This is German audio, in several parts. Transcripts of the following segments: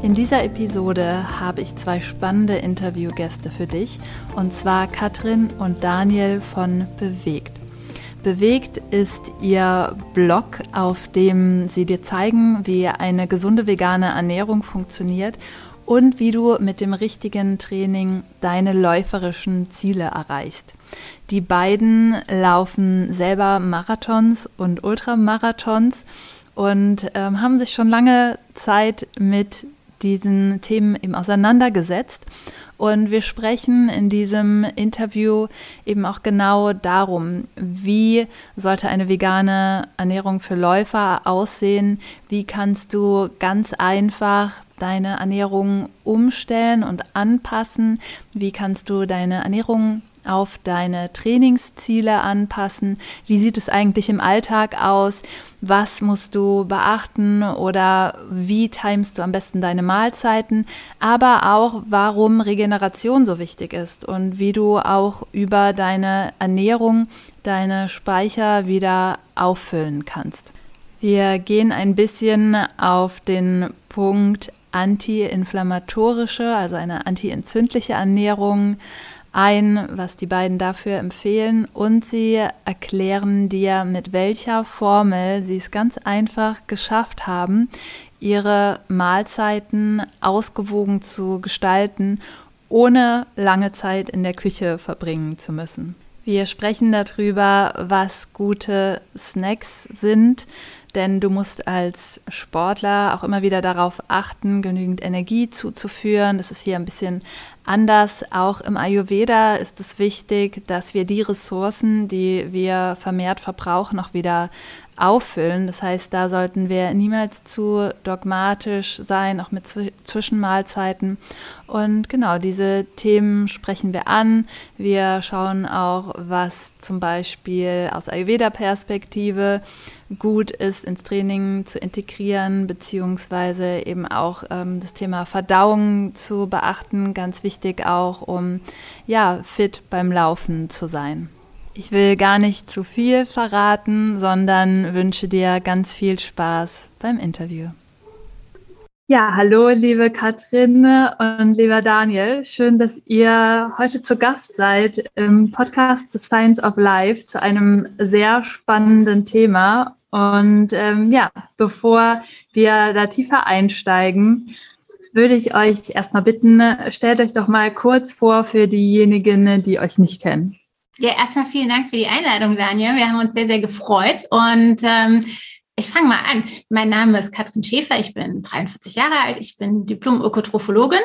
In dieser Episode habe ich zwei spannende Interviewgäste für dich, und zwar Katrin und Daniel von Bewegt. Bewegt ist ihr Blog, auf dem sie dir zeigen, wie eine gesunde vegane Ernährung funktioniert und wie du mit dem richtigen Training deine läuferischen Ziele erreichst. Die beiden laufen selber Marathons und Ultramarathons und ähm, haben sich schon lange Zeit mit diesen Themen eben auseinandergesetzt. Und wir sprechen in diesem Interview eben auch genau darum, wie sollte eine vegane Ernährung für Läufer aussehen, wie kannst du ganz einfach deine Ernährung umstellen und anpassen, wie kannst du deine Ernährung auf deine Trainingsziele anpassen? Wie sieht es eigentlich im Alltag aus? Was musst du beachten oder wie timest du am besten deine Mahlzeiten? Aber auch, warum Regeneration so wichtig ist und wie du auch über deine Ernährung deine Speicher wieder auffüllen kannst. Wir gehen ein bisschen auf den Punkt antiinflammatorische, also eine antientzündliche Ernährung ein, was die beiden dafür empfehlen und sie erklären dir, mit welcher Formel sie es ganz einfach geschafft haben, ihre Mahlzeiten ausgewogen zu gestalten, ohne lange Zeit in der Küche verbringen zu müssen. Wir sprechen darüber, was gute Snacks sind, denn du musst als Sportler auch immer wieder darauf achten, genügend Energie zuzuführen. Das ist hier ein bisschen anders. Auch im Ayurveda ist es wichtig, dass wir die Ressourcen, die wir vermehrt verbrauchen, auch wieder auffüllen. Das heißt, da sollten wir niemals zu dogmatisch sein, auch mit Zwischenmahlzeiten. Und genau, diese Themen sprechen wir an. Wir schauen auch, was zum Beispiel aus Ayurveda-Perspektive gut ist, ins Training zu integrieren, beziehungsweise eben auch ähm, das Thema Verdauung zu beachten. Ganz wichtig auch, um ja, fit beim Laufen zu sein. Ich will gar nicht zu viel verraten, sondern wünsche dir ganz viel Spaß beim Interview. Ja, hallo, liebe Katrin und lieber Daniel. Schön, dass ihr heute zu Gast seid im Podcast The Science of Life zu einem sehr spannenden Thema. Und ähm, ja, bevor wir da tiefer einsteigen, würde ich euch erstmal bitten, stellt euch doch mal kurz vor für diejenigen, die euch nicht kennen. Ja, erstmal vielen Dank für die Einladung, Daniel. Wir haben uns sehr, sehr gefreut. Und ähm, ich fange mal an. Mein Name ist Katrin Schäfer. Ich bin 43 Jahre alt. Ich bin Diplom-Ökotrophologin.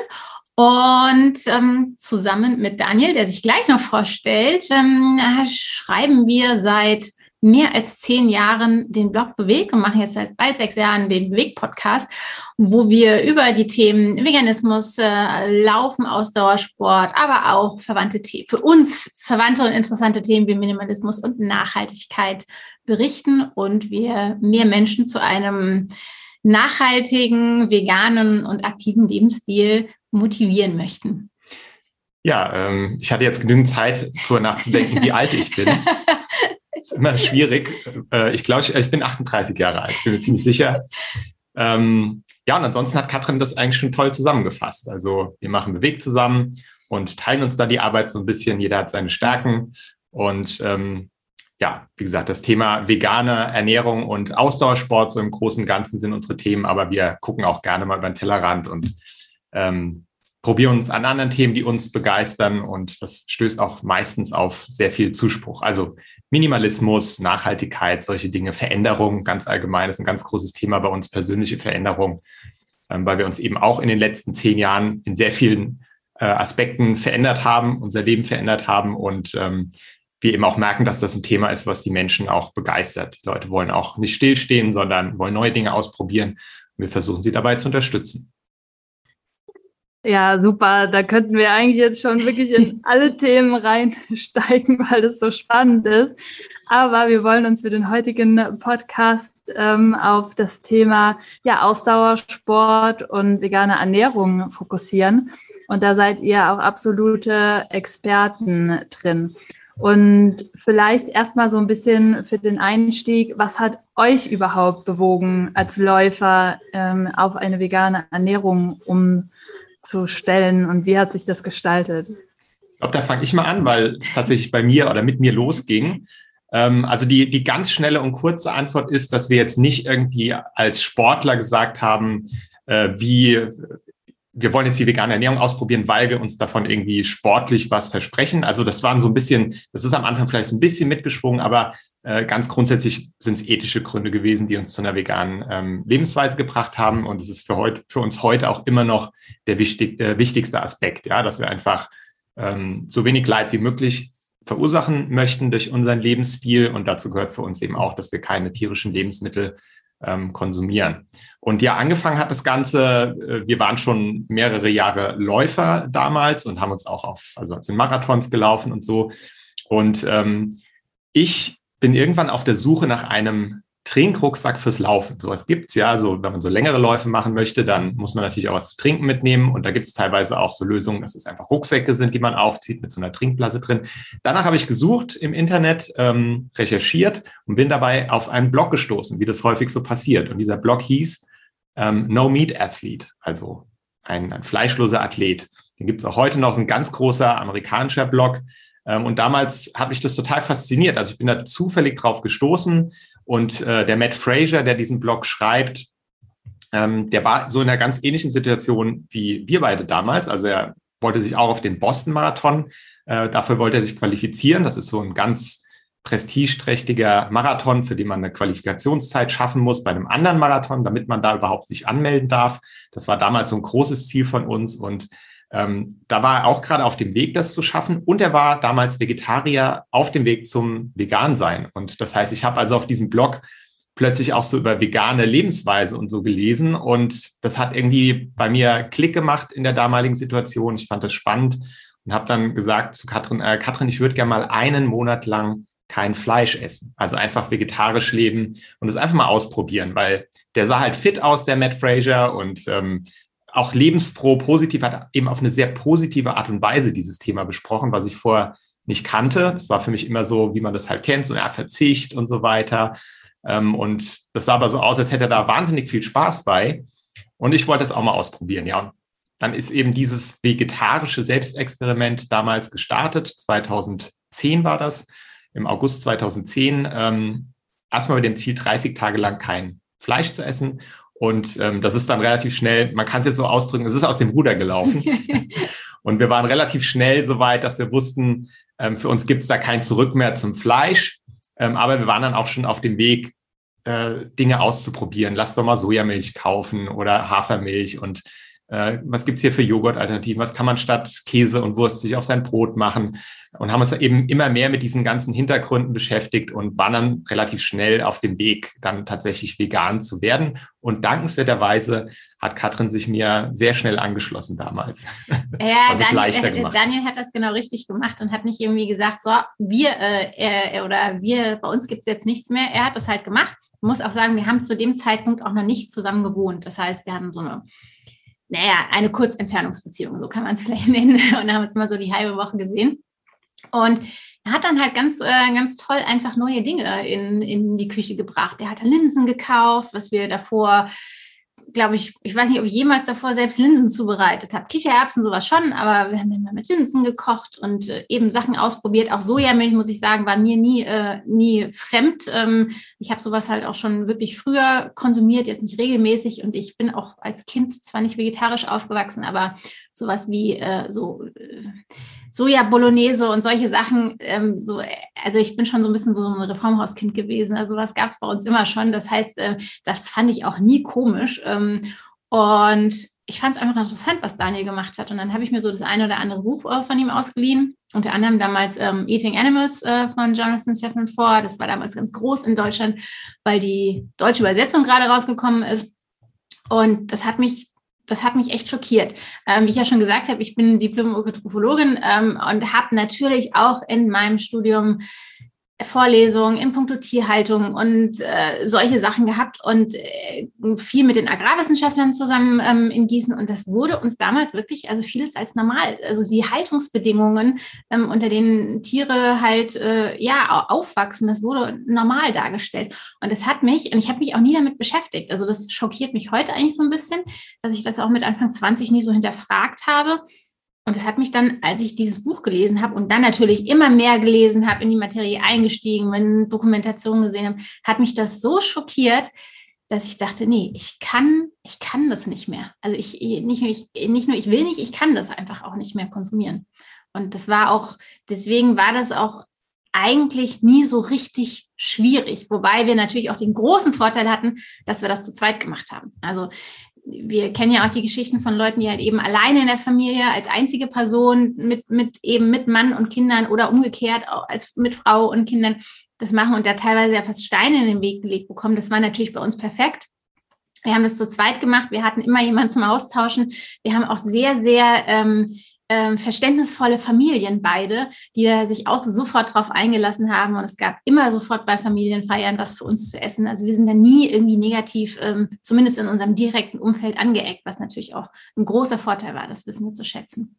Und ähm, zusammen mit Daniel, der sich gleich noch vorstellt, ähm, schreiben wir seit mehr als zehn Jahren den Blog Beweg und machen jetzt seit bald sechs Jahren den Beweg-Podcast, wo wir über die Themen Veganismus, äh, Laufen, Ausdauersport, aber auch verwandte Themen, für uns verwandte und interessante Themen wie Minimalismus und Nachhaltigkeit berichten und wir mehr Menschen zu einem nachhaltigen, veganen und aktiven Lebensstil motivieren möchten. Ja, ähm, ich hatte jetzt genügend Zeit, darüber nachzudenken, wie alt ich bin. Ist immer schwierig. Äh, ich glaube, ich, ich, bin 38 Jahre alt, bin mir ziemlich sicher. Ähm, ja, und ansonsten hat Katrin das eigentlich schon toll zusammengefasst. Also wir machen Bewegt zusammen und teilen uns da die Arbeit so ein bisschen. Jeder hat seine Stärken. Und ähm, ja, wie gesagt, das Thema vegane Ernährung und Ausdauersport so im Großen und Ganzen sind unsere Themen, aber wir gucken auch gerne mal über den Tellerrand und ähm, probieren uns an anderen Themen, die uns begeistern und das stößt auch meistens auf sehr viel Zuspruch. Also Minimalismus, Nachhaltigkeit, solche Dinge, Veränderung ganz allgemein ist ein ganz großes Thema bei uns, persönliche Veränderung, ähm, weil wir uns eben auch in den letzten zehn Jahren in sehr vielen äh, Aspekten verändert haben, unser Leben verändert haben und ähm, wir eben auch merken, dass das ein Thema ist, was die Menschen auch begeistert. Die Leute wollen auch nicht stillstehen, sondern wollen neue Dinge ausprobieren. Wir versuchen sie dabei zu unterstützen. Ja, super. Da könnten wir eigentlich jetzt schon wirklich in alle Themen reinsteigen, weil das so spannend ist. Aber wir wollen uns für den heutigen Podcast ähm, auf das Thema ja, Ausdauersport und vegane Ernährung fokussieren. Und da seid ihr auch absolute Experten drin. Und vielleicht erstmal so ein bisschen für den Einstieg, was hat euch überhaupt bewogen, als Läufer ähm, auf eine vegane Ernährung umzustellen und wie hat sich das gestaltet? Ich glaube, da fange ich mal an, weil es tatsächlich bei mir oder mit mir losging. Ähm, also die, die ganz schnelle und kurze Antwort ist, dass wir jetzt nicht irgendwie als Sportler gesagt haben, äh, wie wir wollen jetzt die vegane Ernährung ausprobieren, weil wir uns davon irgendwie sportlich was versprechen. Also das waren so ein bisschen, das ist am Anfang vielleicht so ein bisschen mitgeschwungen, aber äh, ganz grundsätzlich sind es ethische Gründe gewesen, die uns zu einer veganen ähm, Lebensweise gebracht haben. Und es ist für, heute, für uns heute auch immer noch der wichtig, äh, wichtigste Aspekt, ja, dass wir einfach ähm, so wenig Leid wie möglich verursachen möchten durch unseren Lebensstil. Und dazu gehört für uns eben auch, dass wir keine tierischen Lebensmittel ähm, konsumieren. Und ja, angefangen hat das Ganze, äh, wir waren schon mehrere Jahre Läufer damals und haben uns auch auf, also sind Marathons gelaufen und so. Und ähm, ich bin irgendwann auf der Suche nach einem Trinkrucksack fürs Laufen. Sowas gibt's ja. Also wenn man so längere Läufe machen möchte, dann muss man natürlich auch was zu trinken mitnehmen. Und da gibt's teilweise auch so Lösungen, dass es einfach Rucksäcke sind, die man aufzieht mit so einer Trinkblase drin. Danach habe ich gesucht im Internet, ähm, recherchiert und bin dabei auf einen Blog gestoßen, wie das häufig so passiert. Und dieser Blog hieß ähm, No Meat Athlete, also ein, ein fleischloser Athlet. Den gibt's auch heute noch, ist ein ganz großer amerikanischer Blog. Ähm, und damals hat mich das total fasziniert. Also ich bin da zufällig drauf gestoßen und äh, der Matt Fraser, der diesen Blog schreibt, ähm, der war so in einer ganz ähnlichen Situation wie wir beide damals. Also er wollte sich auch auf den Boston-Marathon, äh, dafür wollte er sich qualifizieren. Das ist so ein ganz prestigeträchtiger Marathon, für den man eine Qualifikationszeit schaffen muss bei einem anderen Marathon, damit man da überhaupt sich anmelden darf. Das war damals so ein großes Ziel von uns und ähm, da war er auch gerade auf dem Weg, das zu schaffen. Und er war damals Vegetarier auf dem Weg zum Vegan-Sein. Und das heißt, ich habe also auf diesem Blog plötzlich auch so über vegane Lebensweise und so gelesen. Und das hat irgendwie bei mir Klick gemacht in der damaligen Situation. Ich fand das spannend und habe dann gesagt zu Katrin, äh, Katrin, ich würde gerne mal einen Monat lang kein Fleisch essen. Also einfach vegetarisch leben und das einfach mal ausprobieren, weil der sah halt fit aus, der Matt Fraser, und ähm, auch lebensfroh, positiv, hat eben auf eine sehr positive Art und Weise dieses Thema besprochen, was ich vorher nicht kannte. Das war für mich immer so, wie man das halt kennt, so ein Verzicht und so weiter. Ähm, und das sah aber so aus, als hätte er da wahnsinnig viel Spaß bei. Und ich wollte es auch mal ausprobieren, ja. Und dann ist eben dieses vegetarische Selbstexperiment damals gestartet. 2010 war das, im August 2010. Ähm, erstmal mit dem Ziel, 30 Tage lang kein Fleisch zu essen und ähm, das ist dann relativ schnell, man kann es jetzt so ausdrücken, es ist aus dem Ruder gelaufen. und wir waren relativ schnell so weit, dass wir wussten, ähm, für uns gibt es da kein Zurück mehr zum Fleisch. Ähm, aber wir waren dann auch schon auf dem Weg, äh, Dinge auszuprobieren. Lass doch mal Sojamilch kaufen oder Hafermilch und äh, was gibt's hier für Joghurt-Alternativen, was kann man statt Käse und Wurst sich auf sein Brot machen und haben uns eben immer mehr mit diesen ganzen Hintergründen beschäftigt und waren dann relativ schnell auf dem Weg, dann tatsächlich vegan zu werden. Und dankenswerterweise hat Katrin sich mir sehr schnell angeschlossen damals. Ja, Daniel, äh, Daniel, hat das genau richtig gemacht und hat nicht irgendwie gesagt, so, wir äh, oder wir, bei uns gibt es jetzt nichts mehr. Er hat das halt gemacht. Ich muss auch sagen, wir haben zu dem Zeitpunkt auch noch nicht zusammen gewohnt. Das heißt, wir haben so eine naja, eine Kurzentfernungsbeziehung, so kann man es vielleicht nennen. Und haben wir uns mal so die halbe Woche gesehen. Und er hat dann halt ganz, äh, ganz toll einfach neue Dinge in, in die Küche gebracht. Er hat Linsen gekauft, was wir davor glaube ich, ich weiß nicht, ob ich jemals davor selbst Linsen zubereitet habe. Kichererbsen, sowas schon, aber wir haben immer mit Linsen gekocht und äh, eben Sachen ausprobiert. Auch Sojamilch, muss ich sagen, war mir nie, äh, nie fremd. Ähm, ich habe sowas halt auch schon wirklich früher konsumiert, jetzt nicht regelmäßig. Und ich bin auch als Kind zwar nicht vegetarisch aufgewachsen, aber sowas wie äh, so äh, Soja Bolognese und solche Sachen. Ähm, so, also ich bin schon so ein bisschen so ein Reformhauskind gewesen. Also was gab es bei uns immer schon. Das heißt, äh, das fand ich auch nie komisch. Ähm, und ich fand es einfach interessant, was Daniel gemacht hat. Und dann habe ich mir so das eine oder andere Buch äh, von ihm ausgeliehen. Unter anderem damals ähm, Eating Animals äh, von Jonathan Stephen Ford. Das war damals ganz groß in Deutschland, weil die deutsche Übersetzung gerade rausgekommen ist. Und das hat mich das hat mich echt schockiert. Ähm, wie ich ja schon gesagt habe, ich bin Diplom-Ökotrophologin ähm, und habe natürlich auch in meinem Studium Vorlesungen in puncto Tierhaltung und äh, solche Sachen gehabt und äh, viel mit den Agrarwissenschaftlern zusammen ähm, in Gießen. Und das wurde uns damals wirklich, also vieles als normal. Also die Haltungsbedingungen, ähm, unter denen Tiere halt äh, ja aufwachsen, das wurde normal dargestellt. Und das hat mich, und ich habe mich auch nie damit beschäftigt. Also das schockiert mich heute eigentlich so ein bisschen, dass ich das auch mit Anfang 20 nie so hinterfragt habe. Und das hat mich dann, als ich dieses Buch gelesen habe und dann natürlich immer mehr gelesen habe, in die Materie eingestiegen, wenn Dokumentationen gesehen habe, hat mich das so schockiert, dass ich dachte, nee, ich kann, ich kann das nicht mehr. Also ich nicht nur ich, nicht nur ich will nicht, ich kann das einfach auch nicht mehr konsumieren. Und das war auch, deswegen war das auch eigentlich nie so richtig schwierig, wobei wir natürlich auch den großen Vorteil hatten, dass wir das zu zweit gemacht haben. Also wir kennen ja auch die Geschichten von Leuten, die halt eben alleine in der Familie als einzige Person mit, mit eben mit Mann und Kindern oder umgekehrt auch als mit Frau und Kindern das machen und da teilweise ja fast Steine in den Weg gelegt bekommen. Das war natürlich bei uns perfekt. Wir haben das zu zweit gemacht. Wir hatten immer jemanden zum Austauschen. Wir haben auch sehr, sehr ähm, ähm, verständnisvolle Familien beide, die sich auch sofort darauf eingelassen haben. Und es gab immer sofort bei Familienfeiern was für uns zu essen. Also wir sind da nie irgendwie negativ, ähm, zumindest in unserem direkten Umfeld angeeckt, was natürlich auch ein großer Vorteil war. Das wissen wir zu schätzen.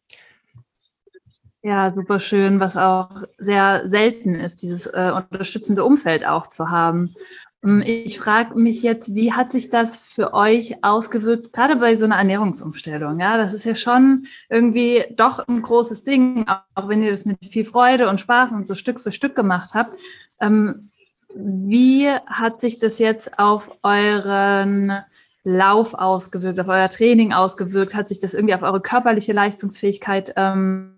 Ja, super schön, was auch sehr selten ist, dieses äh, unterstützende Umfeld auch zu haben. Ähm, ich frage mich jetzt, wie hat sich das für euch ausgewirkt, gerade bei so einer Ernährungsumstellung? Ja, das ist ja schon irgendwie doch ein großes Ding, auch wenn ihr das mit viel Freude und Spaß und so Stück für Stück gemacht habt. Ähm, wie hat sich das jetzt auf euren Lauf ausgewirkt, auf euer Training ausgewirkt? Hat sich das irgendwie auf eure körperliche Leistungsfähigkeit ähm,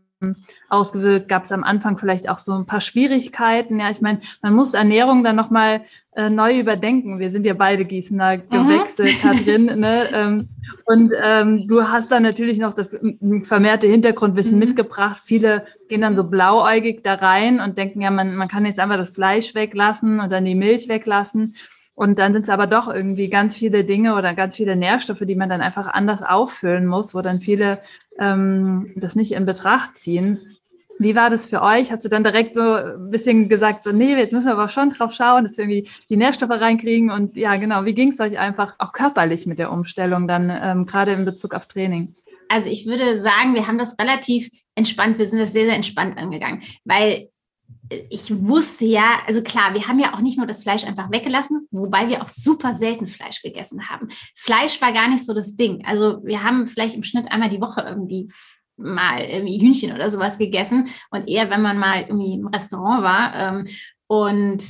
ausgewirkt? Gab es am Anfang vielleicht auch so ein paar Schwierigkeiten? Ja, ich meine, man muss Ernährung dann nochmal äh, neu überdenken. Wir sind ja beide Gießener Gewächse, mhm. Katrin. ne? Ähm, und ähm, du hast dann natürlich noch das vermehrte Hintergrundwissen mhm. mitgebracht. Viele gehen dann so blauäugig da rein und denken, ja, man, man kann jetzt einfach das Fleisch weglassen und dann die Milch weglassen. Und dann sind es aber doch irgendwie ganz viele Dinge oder ganz viele Nährstoffe, die man dann einfach anders auffüllen muss, wo dann viele ähm, das nicht in Betracht ziehen. Wie war das für euch? Hast du dann direkt so ein bisschen gesagt, so, nee, jetzt müssen wir aber schon drauf schauen, dass wir irgendwie die Nährstoffe reinkriegen? Und ja, genau, wie ging es euch einfach auch körperlich mit der Umstellung dann, ähm, gerade in Bezug auf Training? Also ich würde sagen, wir haben das relativ entspannt, wir sind das sehr, sehr entspannt angegangen, weil ich wusste ja, also klar, wir haben ja auch nicht nur das Fleisch einfach weggelassen, wobei wir auch super selten Fleisch gegessen haben. Fleisch war gar nicht so das Ding. Also wir haben vielleicht im Schnitt einmal die Woche irgendwie mal irgendwie Hühnchen oder sowas gegessen und eher, wenn man mal irgendwie im Restaurant war ähm, und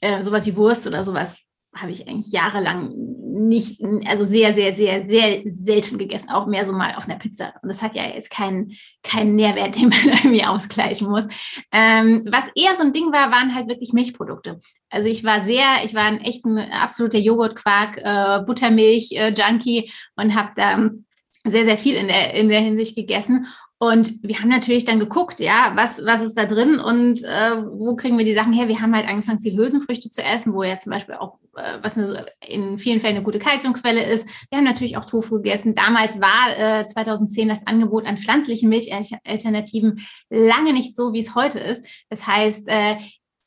äh, sowas wie Wurst oder sowas habe ich eigentlich jahrelang nicht, also sehr, sehr, sehr, sehr selten gegessen, auch mehr so mal auf einer Pizza. Und das hat ja jetzt keinen keinen Nährwert, den man irgendwie ausgleichen muss. Ähm, was eher so ein Ding war, waren halt wirklich Milchprodukte. Also ich war sehr, ich war ein echt absoluter Joghurtquark, äh, Buttermilch-Junkie äh, und habe da sehr, sehr viel in der, in der Hinsicht gegessen. Und wir haben natürlich dann geguckt, ja, was, was ist da drin und äh, wo kriegen wir die Sachen her? Wir haben halt angefangen, viel Hülsenfrüchte zu essen, wo ja zum Beispiel auch, äh, was eine, in vielen Fällen eine gute Kalziumquelle ist. Wir haben natürlich auch Tofu gegessen. Damals war äh, 2010 das Angebot an pflanzlichen Milchalternativen lange nicht so, wie es heute ist. Das heißt,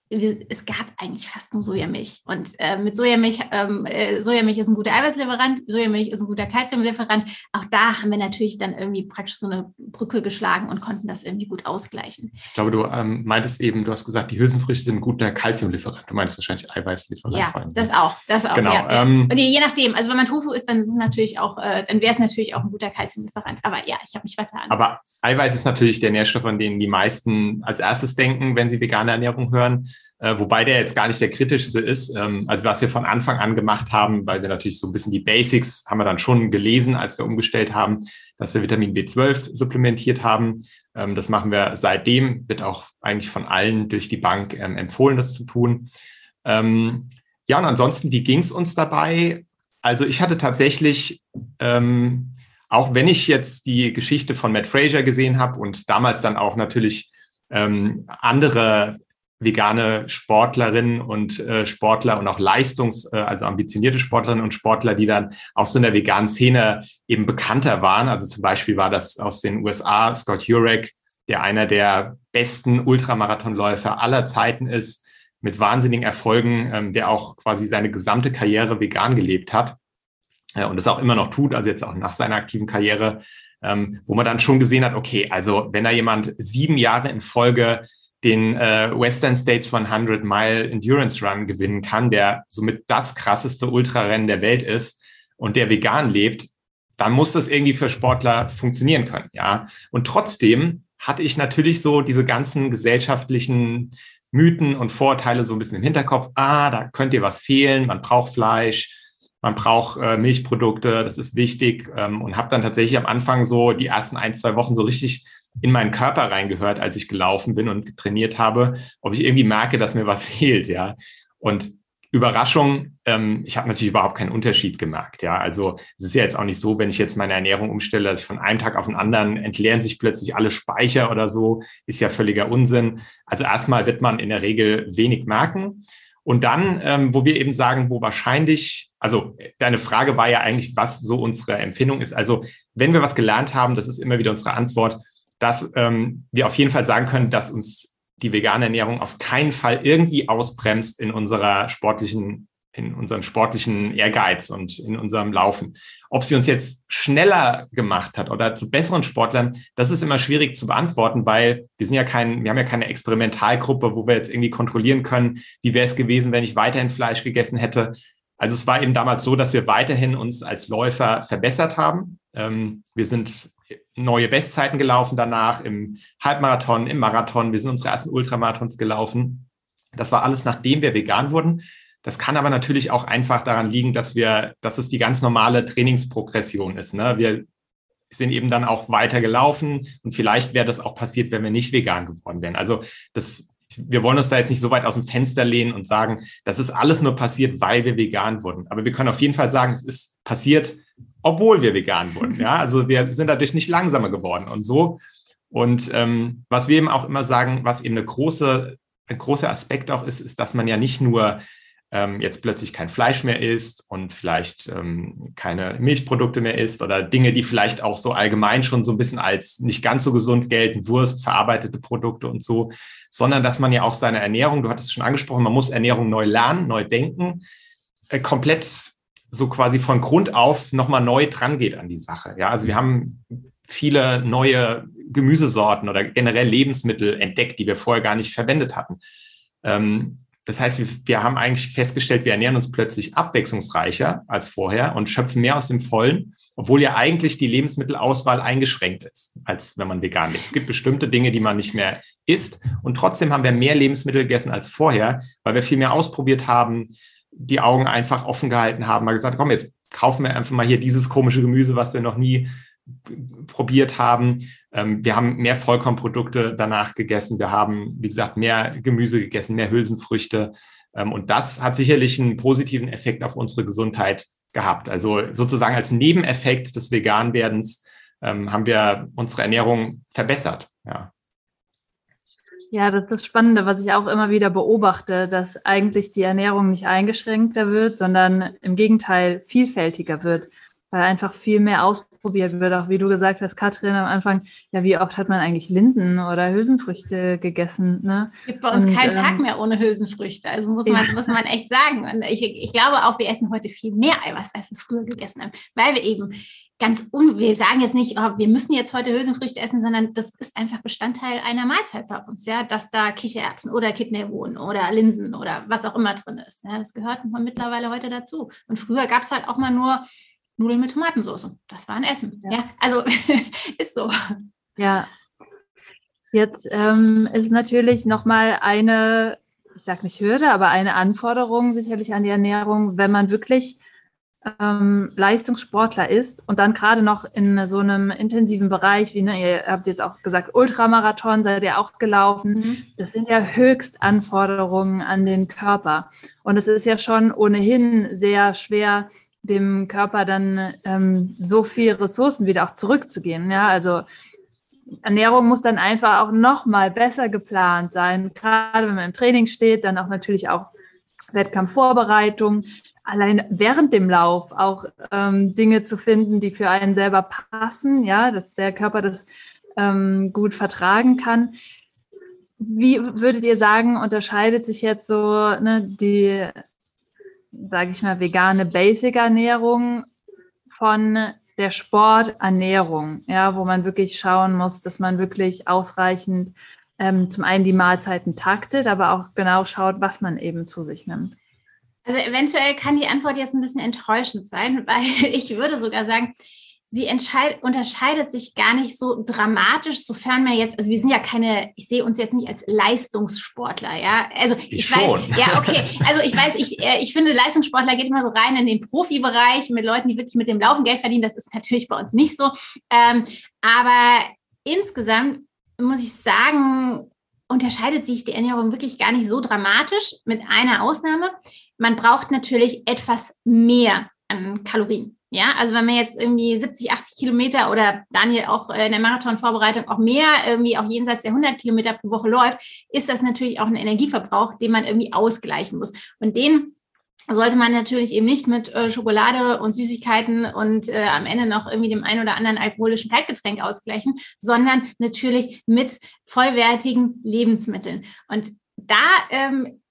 es gab eigentlich fast nur Sojamilch. Und äh, mit Sojamilch, ähm, äh, Sojamilch ist ein guter Eiweißlieferant, Sojamilch ist ein guter Kalziumlieferant. Auch da haben wir natürlich dann irgendwie praktisch so eine Brücke geschlagen und konnten das irgendwie gut ausgleichen. Ich glaube, du ähm, meintest eben, du hast gesagt, die Hülsenfrüchte sind ein guter Kalziumlieferant. Du meinst wahrscheinlich Eiweißlieferant. Ja, das auch, das auch. Genau. Ja, ähm, Und je nachdem, also wenn man Tofu isst, dann ist es natürlich auch, äh, dann wäre es natürlich auch ein guter Kalziumlieferant. Aber ja, ich habe mich vertan. Aber Eiweiß ist natürlich der Nährstoff, an den die meisten als erstes denken, wenn sie vegane Ernährung hören äh, wobei der jetzt gar nicht der kritischste ist. Ähm, also was wir von Anfang an gemacht haben, weil wir natürlich so ein bisschen die Basics haben wir dann schon gelesen, als wir umgestellt haben, dass wir Vitamin B12 supplementiert haben. Ähm, das machen wir seitdem, wird auch eigentlich von allen durch die Bank ähm, empfohlen, das zu tun. Ähm, ja, und ansonsten, wie ging es uns dabei? Also ich hatte tatsächlich, ähm, auch wenn ich jetzt die Geschichte von Matt Fraser gesehen habe und damals dann auch natürlich ähm, andere vegane Sportlerinnen und äh, Sportler und auch Leistungs-, äh, also ambitionierte Sportlerinnen und Sportler, die dann auch so in der veganen Szene eben bekannter waren. Also zum Beispiel war das aus den USA Scott Jurek, der einer der besten Ultramarathonläufer aller Zeiten ist, mit wahnsinnigen Erfolgen, ähm, der auch quasi seine gesamte Karriere vegan gelebt hat äh, und das auch immer noch tut, also jetzt auch nach seiner aktiven Karriere, ähm, wo man dann schon gesehen hat, okay, also wenn da jemand sieben Jahre in Folge den äh, Western States 100 Mile Endurance Run gewinnen kann, der somit das krasseste Ultrarennen der Welt ist und der vegan lebt, dann muss das irgendwie für Sportler funktionieren können, ja. Und trotzdem hatte ich natürlich so diese ganzen gesellschaftlichen Mythen und Vorurteile so ein bisschen im Hinterkopf. Ah, da könnte dir was fehlen, man braucht Fleisch, man braucht äh, Milchprodukte, das ist wichtig ähm, und habe dann tatsächlich am Anfang so die ersten ein, zwei Wochen so richtig in meinen Körper reingehört, als ich gelaufen bin und trainiert habe, ob ich irgendwie merke, dass mir was fehlt, ja. Und Überraschung, ähm, ich habe natürlich überhaupt keinen Unterschied gemerkt. Ja, also es ist ja jetzt auch nicht so, wenn ich jetzt meine Ernährung umstelle, dass ich von einem Tag auf den anderen entleeren sich plötzlich alle Speicher oder so, ist ja völliger Unsinn. Also erstmal wird man in der Regel wenig merken. Und dann, ähm, wo wir eben sagen, wo wahrscheinlich, also deine Frage war ja eigentlich, was so unsere Empfindung ist. Also wenn wir was gelernt haben, das ist immer wieder unsere Antwort, dass ähm, wir auf jeden Fall sagen können, dass uns die vegane Ernährung auf keinen Fall irgendwie ausbremst in unserer sportlichen, in unserem sportlichen Ehrgeiz und in unserem Laufen. Ob sie uns jetzt schneller gemacht hat oder zu besseren Sportlern, das ist immer schwierig zu beantworten, weil wir sind ja kein, wir haben ja keine Experimentalgruppe, wo wir jetzt irgendwie kontrollieren können, wie wäre es gewesen, wenn ich weiterhin Fleisch gegessen hätte. Also es war eben damals so, dass wir weiterhin uns als Läufer verbessert haben. Ähm, wir sind neue Bestzeiten gelaufen danach im Halbmarathon, im Marathon. Wir sind unsere ersten Ultramarathons gelaufen. Das war alles, nachdem wir vegan wurden. Das kann aber natürlich auch einfach daran liegen, dass wir, dass es die ganz normale Trainingsprogression ist. Ne? Wir sind eben dann auch weiter gelaufen und vielleicht wäre das auch passiert, wenn wir nicht vegan geworden wären. Also das, wir wollen uns da jetzt nicht so weit aus dem Fenster lehnen und sagen, das ist alles nur passiert, weil wir vegan wurden. Aber wir können auf jeden Fall sagen, es ist passiert, obwohl wir vegan wurden. Ja, also wir sind dadurch nicht langsamer geworden und so. Und ähm, was wir eben auch immer sagen, was eben eine große, ein großer Aspekt auch ist, ist, dass man ja nicht nur ähm, jetzt plötzlich kein Fleisch mehr isst und vielleicht ähm, keine Milchprodukte mehr isst oder Dinge, die vielleicht auch so allgemein schon so ein bisschen als nicht ganz so gesund gelten, Wurst, verarbeitete Produkte und so, sondern dass man ja auch seine Ernährung, du hattest es schon angesprochen, man muss Ernährung neu lernen, neu denken, äh, komplett so quasi von Grund auf nochmal neu dran geht an die Sache. Ja, also wir haben viele neue Gemüsesorten oder generell Lebensmittel entdeckt, die wir vorher gar nicht verwendet hatten. Ähm, das heißt, wir, wir, haben eigentlich festgestellt, wir ernähren uns plötzlich abwechslungsreicher als vorher und schöpfen mehr aus dem Vollen, obwohl ja eigentlich die Lebensmittelauswahl eingeschränkt ist, als wenn man vegan lebt. Es gibt bestimmte Dinge, die man nicht mehr isst und trotzdem haben wir mehr Lebensmittel gegessen als vorher, weil wir viel mehr ausprobiert haben, die Augen einfach offen gehalten haben, mal gesagt, komm, jetzt kaufen wir einfach mal hier dieses komische Gemüse, was wir noch nie probiert haben. Ähm, wir haben mehr Vollkornprodukte danach gegessen. Wir haben, wie gesagt, mehr Gemüse gegessen, mehr Hülsenfrüchte. Ähm, und das hat sicherlich einen positiven Effekt auf unsere Gesundheit gehabt. Also sozusagen als Nebeneffekt des Veganwerdens ähm, haben wir unsere Ernährung verbessert. Ja. Ja, das ist das Spannende, was ich auch immer wieder beobachte, dass eigentlich die Ernährung nicht eingeschränkter wird, sondern im Gegenteil vielfältiger wird, weil einfach viel mehr ausprobiert wird. Auch wie du gesagt hast, Katrin, am Anfang, ja, wie oft hat man eigentlich Linsen oder Hülsenfrüchte gegessen? Ne? Es gibt bei uns Und, keinen ähm, Tag mehr ohne Hülsenfrüchte. Also muss man, ja. muss man echt sagen. Und ich, ich glaube auch, wir essen heute viel mehr Eiweiß, als wir es früher gegessen haben, weil wir eben ganz un, wir sagen jetzt nicht, oh, wir müssen jetzt heute Hülsenfrüchte essen, sondern das ist einfach Bestandteil einer Mahlzeit bei uns, ja, dass da Kichererbsen oder Kidneybohnen oder Linsen oder was auch immer drin ist. Ja, das gehört mittlerweile heute dazu. Und früher gab es halt auch mal nur Nudeln mit Tomatensauce. Das war ein Essen. Ja, ja also ist so. Ja. Jetzt ähm, ist natürlich nochmal eine, ich sage nicht Hürde, aber eine Anforderung sicherlich an die Ernährung, wenn man wirklich ähm, Leistungssportler ist und dann gerade noch in so einem intensiven Bereich, wie ne, ihr habt jetzt auch gesagt, Ultramarathon seid ihr auch gelaufen, mhm. das sind ja Höchstanforderungen an den Körper. Und es ist ja schon ohnehin sehr schwer, dem Körper dann ähm, so viel Ressourcen wieder auch zurückzugehen. Ja, also Ernährung muss dann einfach auch noch mal besser geplant sein. Gerade wenn man im Training steht, dann auch natürlich auch Wettkampfvorbereitung, allein während dem Lauf auch ähm, Dinge zu finden, die für einen selber passen, ja, dass der Körper das ähm, gut vertragen kann. Wie würdet ihr sagen, unterscheidet sich jetzt so ne, die, sage ich mal, vegane Basic-Ernährung von der Sporternährung, ja, wo man wirklich schauen muss, dass man wirklich ausreichend ähm, zum einen die Mahlzeiten taktet, aber auch genau schaut, was man eben zu sich nimmt. Also eventuell kann die Antwort jetzt ein bisschen enttäuschend sein, weil ich würde sogar sagen, sie unterscheidet sich gar nicht so dramatisch, sofern wir jetzt, also wir sind ja keine, ich sehe uns jetzt nicht als Leistungssportler, ja. Also ich, ich weiß, ja, okay. Also ich weiß, ich, äh, ich finde, Leistungssportler geht immer so rein in den Profibereich mit Leuten, die wirklich mit dem Laufen Geld verdienen. Das ist natürlich bei uns nicht so. Ähm, aber insgesamt muss ich sagen, unterscheidet sich die Ernährung wirklich gar nicht so dramatisch, mit einer Ausnahme. Man braucht natürlich etwas mehr an Kalorien. Ja, also wenn man jetzt irgendwie 70, 80 Kilometer oder Daniel auch in der Marathonvorbereitung auch mehr, irgendwie auch jenseits der 100 Kilometer pro Woche läuft, ist das natürlich auch ein Energieverbrauch, den man irgendwie ausgleichen muss. Und den sollte man natürlich eben nicht mit äh, Schokolade und Süßigkeiten und äh, am Ende noch irgendwie dem einen oder anderen alkoholischen Kaltgetränk ausgleichen, sondern natürlich mit vollwertigen Lebensmitteln. Und da ähm,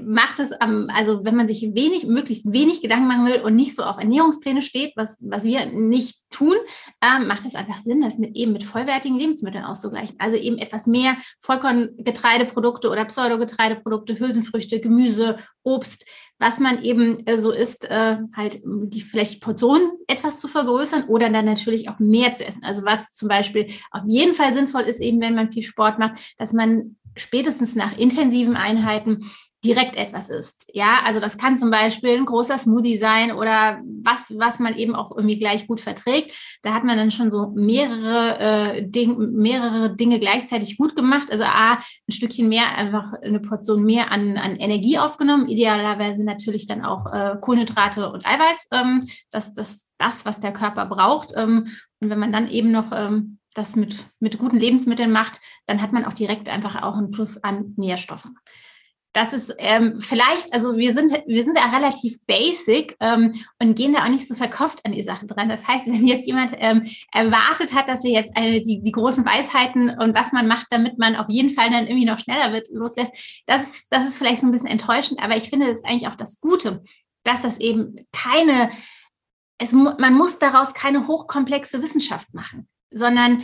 macht es, ähm, also wenn man sich wenig, möglichst wenig Gedanken machen will und nicht so auf Ernährungspläne steht, was, was wir nicht tun, ähm, macht es einfach Sinn, das mit eben mit vollwertigen Lebensmitteln auszugleichen. Also eben etwas mehr Vollkorngetreideprodukte oder Pseudogetreideprodukte, Hülsenfrüchte, Gemüse, Obst, was man eben äh, so isst, äh, halt die vielleicht Portionen etwas zu vergrößern oder dann natürlich auch mehr zu essen. Also was zum Beispiel auf jeden Fall sinnvoll ist, eben wenn man viel Sport macht, dass man spätestens nach intensiven Einheiten direkt etwas isst. Ja, also das kann zum Beispiel ein großer Smoothie sein oder was, was man eben auch irgendwie gleich gut verträgt. Da hat man dann schon so mehrere, äh, Ding, mehrere Dinge gleichzeitig gut gemacht. Also A, ein Stückchen mehr, einfach eine Portion mehr an, an Energie aufgenommen. Idealerweise natürlich dann auch äh, Kohlenhydrate und Eiweiß. Ähm, das, das, das, was der Körper braucht. Ähm, und wenn man dann eben noch ähm, das mit, mit guten Lebensmitteln macht, dann hat man auch direkt einfach auch einen Plus an Nährstoffen. Das ist ähm, vielleicht, also wir sind, wir sind ja relativ basic ähm, und gehen da auch nicht so verkauft an die Sache dran. Das heißt, wenn jetzt jemand ähm, erwartet hat, dass wir jetzt eine, die, die großen Weisheiten und was man macht, damit man auf jeden Fall dann irgendwie noch schneller wird, loslässt, das ist, das ist vielleicht so ein bisschen enttäuschend, aber ich finde, das ist eigentlich auch das Gute, dass das eben keine, es, man muss daraus keine hochkomplexe Wissenschaft machen sondern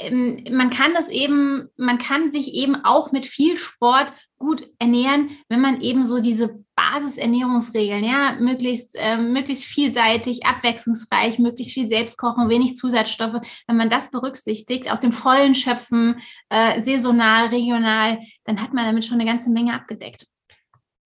ähm, man kann das eben, man kann sich eben auch mit viel Sport gut ernähren, wenn man eben so diese Basisernährungsregeln, ja, möglichst, äh, möglichst vielseitig, abwechslungsreich, möglichst viel selbst kochen, wenig Zusatzstoffe, wenn man das berücksichtigt, aus dem Vollen schöpfen, äh, saisonal, regional, dann hat man damit schon eine ganze Menge abgedeckt.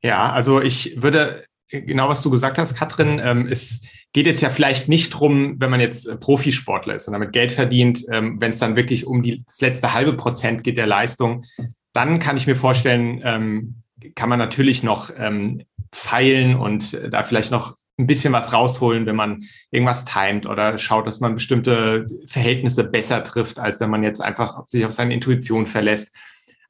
Ja, also ich würde genau, was du gesagt hast, Katrin, ähm, ist geht jetzt ja vielleicht nicht drum, wenn man jetzt äh, Profisportler ist und damit Geld verdient, ähm, wenn es dann wirklich um die, das letzte halbe Prozent geht der Leistung, dann kann ich mir vorstellen, ähm, kann man natürlich noch ähm, feilen und äh, da vielleicht noch ein bisschen was rausholen, wenn man irgendwas timet oder schaut, dass man bestimmte Verhältnisse besser trifft, als wenn man jetzt einfach sich auf seine Intuition verlässt.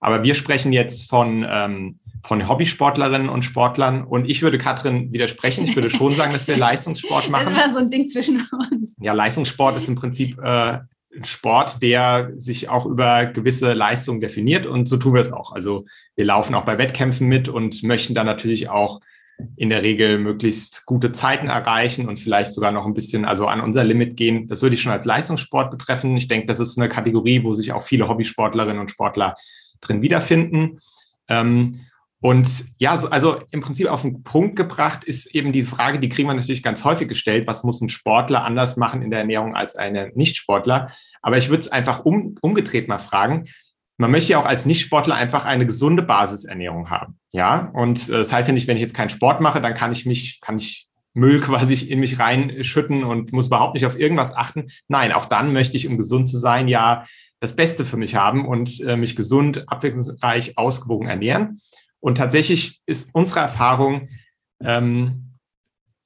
Aber wir sprechen jetzt von ähm, von Hobbysportlerinnen und Sportlern. Und ich würde Katrin widersprechen. Ich würde schon sagen, dass wir Leistungssport machen. Das war so ein Ding zwischen uns. Ja, Leistungssport ist im Prinzip äh, ein Sport, der sich auch über gewisse Leistungen definiert. Und so tun wir es auch. Also wir laufen auch bei Wettkämpfen mit und möchten dann natürlich auch in der Regel möglichst gute Zeiten erreichen und vielleicht sogar noch ein bisschen also an unser Limit gehen. Das würde ich schon als Leistungssport betreffen. Ich denke, das ist eine Kategorie, wo sich auch viele Hobbysportlerinnen und Sportler drin wiederfinden. Ähm, und ja, also im Prinzip auf den Punkt gebracht ist eben die Frage, die kriegen wir natürlich ganz häufig gestellt, was muss ein Sportler anders machen in der Ernährung als eine Nichtsportler? Aber ich würde es einfach um, umgedreht mal fragen. Man möchte ja auch als Nichtsportler einfach eine gesunde Basisernährung haben. Ja, und äh, das heißt ja nicht, wenn ich jetzt keinen Sport mache, dann kann ich mich, kann ich Müll quasi in mich reinschütten und muss überhaupt nicht auf irgendwas achten. Nein, auch dann möchte ich, um gesund zu sein, ja das Beste für mich haben und äh, mich gesund, abwechslungsreich, ausgewogen ernähren. Und tatsächlich ist unsere Erfahrung ähm,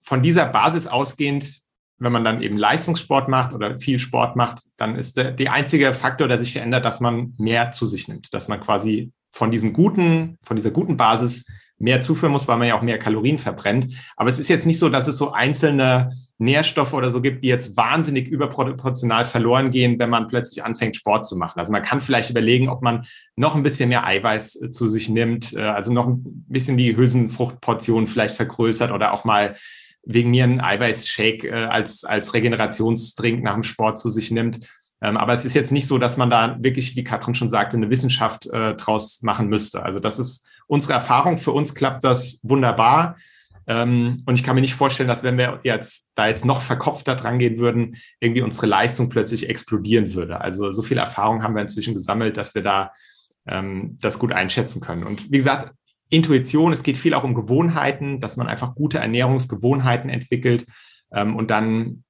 von dieser Basis ausgehend wenn man dann eben Leistungssport macht oder viel Sport macht, dann ist der, der einzige Faktor, der sich verändert, dass man mehr zu sich nimmt, dass man quasi von diesem guten, von dieser guten Basis mehr zuführen muss, weil man ja auch mehr Kalorien verbrennt. Aber es ist jetzt nicht so, dass es so einzelne Nährstoffe oder so gibt, die jetzt wahnsinnig überproportional verloren gehen, wenn man plötzlich anfängt, Sport zu machen. Also man kann vielleicht überlegen, ob man noch ein bisschen mehr Eiweiß äh, zu sich nimmt, äh, also noch ein bisschen die Hülsenfruchtportion vielleicht vergrößert oder auch mal wegen mir einen Eiweißshake äh, als, als Regenerationstrink nach dem Sport zu sich nimmt. Ähm, aber es ist jetzt nicht so, dass man da wirklich, wie Katrin schon sagte, eine Wissenschaft draus machen müsste. Also das ist unsere Erfahrung. Für uns klappt das wunderbar. Ähm, und ich kann mir nicht vorstellen, dass wenn wir jetzt da jetzt noch verkopfter dran gehen würden, irgendwie unsere Leistung plötzlich explodieren würde. Also so viel Erfahrung haben wir inzwischen gesammelt, dass wir da ähm, das gut einschätzen können. Und wie gesagt, Intuition, es geht viel auch um Gewohnheiten, dass man einfach gute Ernährungsgewohnheiten entwickelt. Ähm, und dann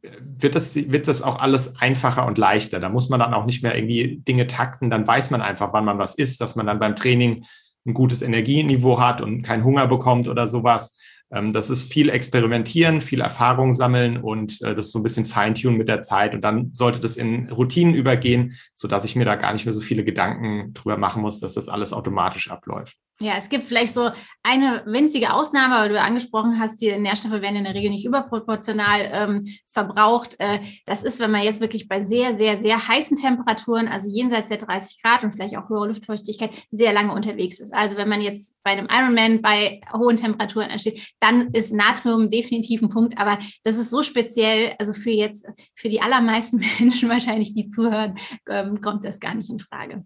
wird das, wird das auch alles einfacher und leichter. Da muss man dann auch nicht mehr irgendwie Dinge takten. Dann weiß man einfach, wann man was isst, dass man dann beim Training ein gutes Energieniveau hat und keinen Hunger bekommt oder sowas. Ähm, das ist viel experimentieren, viel Erfahrung sammeln und äh, das so ein bisschen feintunen mit der Zeit. Und dann sollte das in Routinen übergehen, sodass ich mir da gar nicht mehr so viele Gedanken drüber machen muss, dass das alles automatisch abläuft. Ja, es gibt vielleicht so eine winzige Ausnahme, weil du angesprochen hast, die Nährstoffe werden in der Regel nicht überproportional ähm, verbraucht. Äh, das ist, wenn man jetzt wirklich bei sehr, sehr, sehr heißen Temperaturen, also jenseits der 30 Grad und vielleicht auch höhere Luftfeuchtigkeit, sehr lange unterwegs ist. Also wenn man jetzt bei einem Ironman bei hohen Temperaturen entsteht, dann ist Natrium definitiv ein Punkt. Aber das ist so speziell, also für jetzt, für die allermeisten Menschen wahrscheinlich, die zuhören, ähm, kommt das gar nicht in Frage.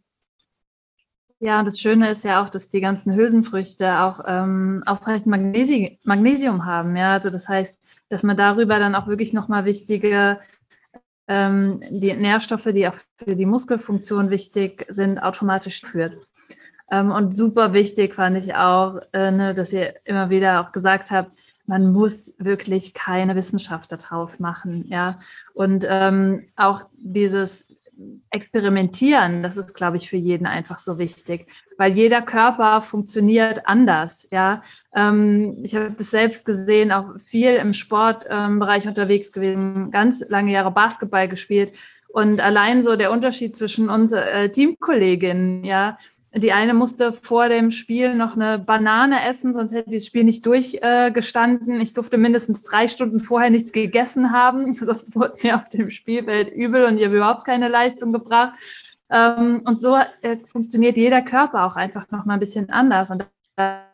Ja, und das Schöne ist ja auch, dass die ganzen Hülsenfrüchte auch ähm, ausreichend Magnesi Magnesium haben. Ja, also das heißt, dass man darüber dann auch wirklich nochmal wichtige, ähm, die Nährstoffe, die auch für die Muskelfunktion wichtig sind, automatisch führt. Ähm, und super wichtig fand ich auch, äh, ne, dass ihr immer wieder auch gesagt habt, man muss wirklich keine Wissenschaft daraus machen, ja. Und ähm, auch dieses experimentieren, das ist, glaube ich, für jeden einfach so wichtig, weil jeder Körper funktioniert anders. Ja, ähm, ich habe das selbst gesehen, auch viel im Sportbereich ähm, unterwegs gewesen, ganz lange Jahre Basketball gespielt und allein so der Unterschied zwischen uns äh, Teamkolleginnen, ja, die eine musste vor dem Spiel noch eine Banane essen, sonst hätte das Spiel nicht durchgestanden. Äh, ich durfte mindestens drei Stunden vorher nichts gegessen haben, sonst wurde mir auf dem Spielfeld übel und ich habe überhaupt keine Leistung gebracht. Ähm, und so äh, funktioniert jeder Körper auch einfach noch mal ein bisschen anders. Und da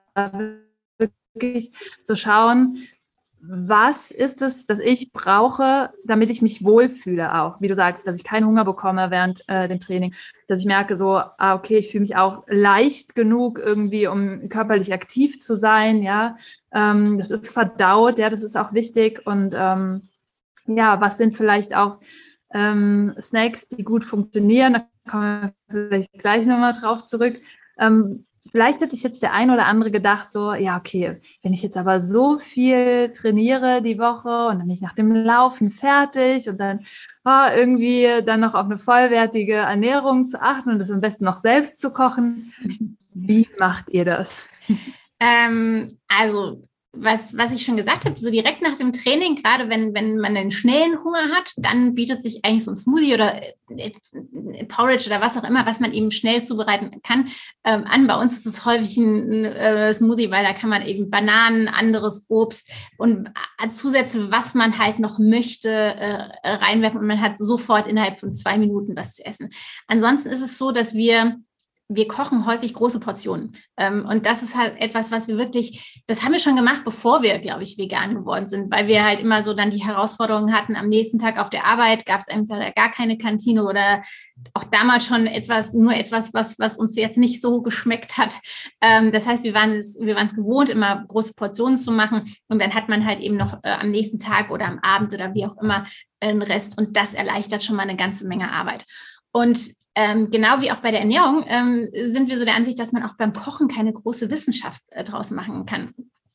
wirklich zu schauen, was ist es, das ich brauche, damit ich mich wohlfühle auch, wie du sagst, dass ich keinen Hunger bekomme während äh, dem Training, dass ich merke so, ah, okay, ich fühle mich auch leicht genug irgendwie, um körperlich aktiv zu sein, ja, ähm, das ist verdaut, ja, das ist auch wichtig und ähm, ja, was sind vielleicht auch ähm, Snacks, die gut funktionieren, da kommen wir vielleicht gleich nochmal drauf zurück, ähm, vielleicht hätte ich jetzt der ein oder andere gedacht, so, ja, okay, wenn ich jetzt aber so viel trainiere die Woche und dann bin ich nach dem Laufen fertig und dann oh, irgendwie dann noch auf eine vollwertige Ernährung zu achten und das am besten noch selbst zu kochen. Wie macht ihr das? Ähm, also was, was ich schon gesagt habe, so direkt nach dem Training, gerade wenn, wenn man einen schnellen Hunger hat, dann bietet sich eigentlich so ein Smoothie oder äh, Porridge oder was auch immer, was man eben schnell zubereiten kann, ähm, an. Bei uns ist es häufig ein äh, Smoothie, weil da kann man eben Bananen, anderes Obst und äh, Zusätze, was man halt noch möchte, äh, reinwerfen und man hat sofort innerhalb von zwei Minuten was zu essen. Ansonsten ist es so, dass wir wir kochen häufig große Portionen. Ähm, und das ist halt etwas, was wir wirklich, das haben wir schon gemacht, bevor wir, glaube ich, vegan geworden sind, weil wir halt immer so dann die Herausforderungen hatten, am nächsten Tag auf der Arbeit gab es entweder gar keine Kantine oder auch damals schon etwas, nur etwas, was, was uns jetzt nicht so geschmeckt hat. Ähm, das heißt, wir waren es, wir waren es gewohnt, immer große Portionen zu machen. Und dann hat man halt eben noch äh, am nächsten Tag oder am Abend oder wie auch immer einen Rest. Und das erleichtert schon mal eine ganze Menge Arbeit. Und ähm, genau wie auch bei der Ernährung ähm, sind wir so der Ansicht, dass man auch beim Kochen keine große Wissenschaft äh, draus machen kann.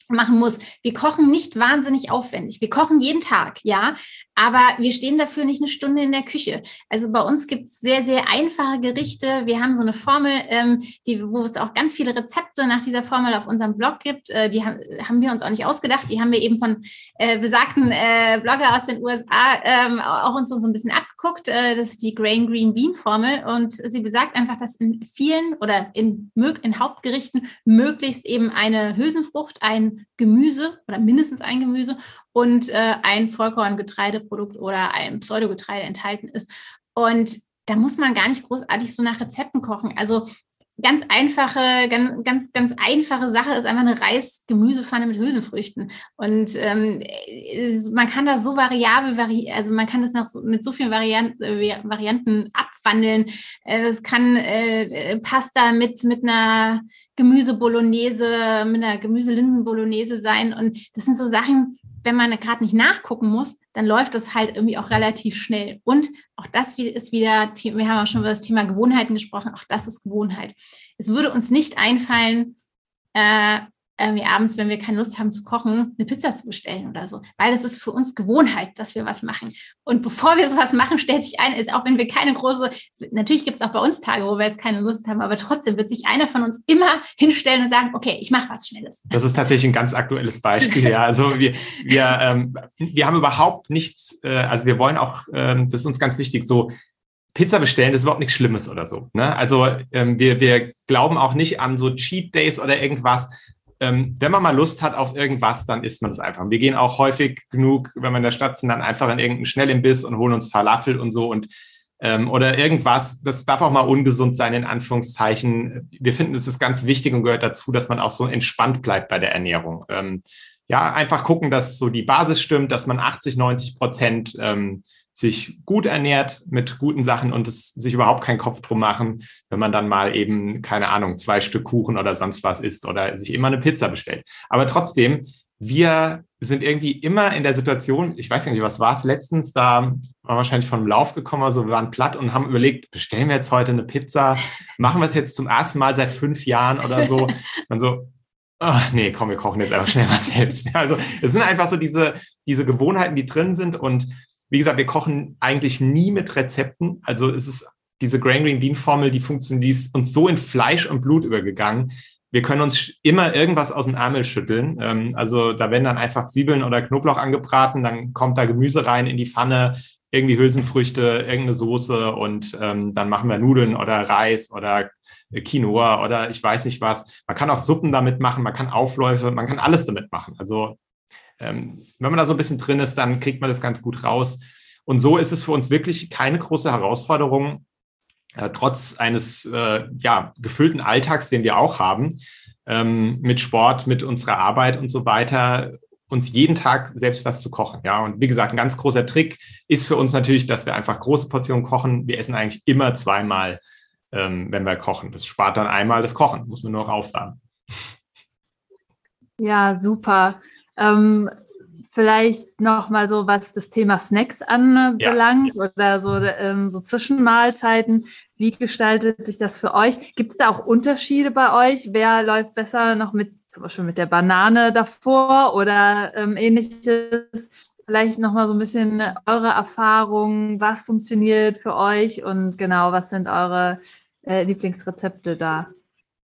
machen muss. Wir kochen nicht wahnsinnig aufwendig. Wir kochen jeden Tag, ja, aber wir stehen dafür nicht eine Stunde in der Küche. Also bei uns gibt es sehr, sehr einfache Gerichte. Wir haben so eine Formel, ähm, die, wo es auch ganz viele Rezepte nach dieser Formel auf unserem Blog gibt. Äh, die haben, haben wir uns auch nicht ausgedacht. Die haben wir eben von äh, besagten äh, Blogger aus den USA ähm, auch uns so ein bisschen abgeguckt. Äh, das ist die Grain Green Bean Formel und sie besagt einfach, dass in vielen oder in, in Hauptgerichten möglichst eben eine Hülsenfrucht, ein Gemüse oder mindestens ein Gemüse und äh, ein Vollkorngetreideprodukt oder ein Pseudogetreide enthalten ist. Und da muss man gar nicht großartig so nach Rezepten kochen. Also ganz einfache, ganz, ganz, ganz einfache Sache ist einfach eine Reis-Gemüsepfanne mit Hülsenfrüchten. Und ähm, man kann das so variabel, vari also man kann das nach so, mit so vielen Varianten, äh, Varianten abwandeln. Äh, es kann äh, Pasta mit, mit einer Gemüse-Bolognese, mit einer Gemüse-Linsen-Bolognese sein. Und das sind so Sachen, wenn man gerade nicht nachgucken muss, dann läuft das halt irgendwie auch relativ schnell. Und auch das ist wieder, wir haben auch schon über das Thema Gewohnheiten gesprochen, auch das ist Gewohnheit. Es würde uns nicht einfallen, äh, irgendwie abends, wenn wir keine Lust haben zu kochen, eine Pizza zu bestellen oder so. Weil das ist für uns Gewohnheit, dass wir was machen. Und bevor wir sowas machen, stellt sich ein, ist auch wenn wir keine große, natürlich gibt es auch bei uns Tage, wo wir jetzt keine Lust haben, aber trotzdem wird sich einer von uns immer hinstellen und sagen, okay, ich mache was Schnelles. Das ist tatsächlich ein ganz aktuelles Beispiel, ja. Also wir, wir, ähm, wir haben überhaupt nichts, äh, also wir wollen auch, ähm, das ist uns ganz wichtig, so Pizza bestellen das ist überhaupt nichts Schlimmes oder so. Ne? Also ähm, wir, wir glauben auch nicht an so Cheat Days oder irgendwas, ähm, wenn man mal Lust hat auf irgendwas, dann isst man das einfach. Wir gehen auch häufig genug, wenn wir in der Stadt sind, dann einfach in irgendeinen Schnellimbiss und holen uns Falafel und so und ähm, oder irgendwas. Das darf auch mal ungesund sein, in Anführungszeichen. Wir finden, es ist ganz wichtig und gehört dazu, dass man auch so entspannt bleibt bei der Ernährung. Ähm, ja, einfach gucken, dass so die Basis stimmt, dass man 80, 90 Prozent ähm, sich gut ernährt mit guten Sachen und es sich überhaupt keinen Kopf drum machen, wenn man dann mal eben, keine Ahnung, zwei Stück Kuchen oder sonst was isst oder sich immer eine Pizza bestellt. Aber trotzdem, wir sind irgendwie immer in der Situation, ich weiß gar nicht, was war es letztens, da waren wir wahrscheinlich vom Lauf gekommen, also wir waren platt und haben überlegt, bestellen wir jetzt heute eine Pizza, machen wir es jetzt zum ersten Mal seit fünf Jahren oder so. Und so, oh, nee, komm, wir kochen jetzt einfach schnell mal selbst. Also es sind einfach so diese, diese Gewohnheiten, die drin sind und wie gesagt, wir kochen eigentlich nie mit Rezepten. Also es ist diese Grain Green Bean Formel, die funktioniert, die ist uns so in Fleisch und Blut übergegangen. Wir können uns immer irgendwas aus dem Ärmel schütteln. Ähm, also da werden dann einfach Zwiebeln oder Knoblauch angebraten, dann kommt da Gemüse rein in die Pfanne, irgendwie Hülsenfrüchte, irgendeine Soße und ähm, dann machen wir Nudeln oder Reis oder Quinoa oder ich weiß nicht was. Man kann auch Suppen damit machen, man kann Aufläufe, man kann alles damit machen. Also ähm, wenn man da so ein bisschen drin ist, dann kriegt man das ganz gut raus. Und so ist es für uns wirklich keine große Herausforderung, äh, trotz eines äh, ja, gefüllten Alltags, den wir auch haben, ähm, mit Sport, mit unserer Arbeit und so weiter, uns jeden Tag selbst was zu kochen. Ja, und wie gesagt, ein ganz großer Trick ist für uns natürlich, dass wir einfach große Portionen kochen. Wir essen eigentlich immer zweimal, ähm, wenn wir kochen. Das spart dann einmal das Kochen, muss man nur noch aufwärmen. Ja, super. Ähm, vielleicht noch mal so, was das Thema Snacks anbelangt ja. oder so, ähm, so Zwischenmahlzeiten. Wie gestaltet sich das für euch? Gibt es da auch Unterschiede bei euch? Wer läuft besser noch mit zum Beispiel mit der Banane davor oder ähm, ähnliches? Vielleicht noch mal so ein bisschen eure Erfahrungen, was funktioniert für euch und genau, was sind eure äh, Lieblingsrezepte da?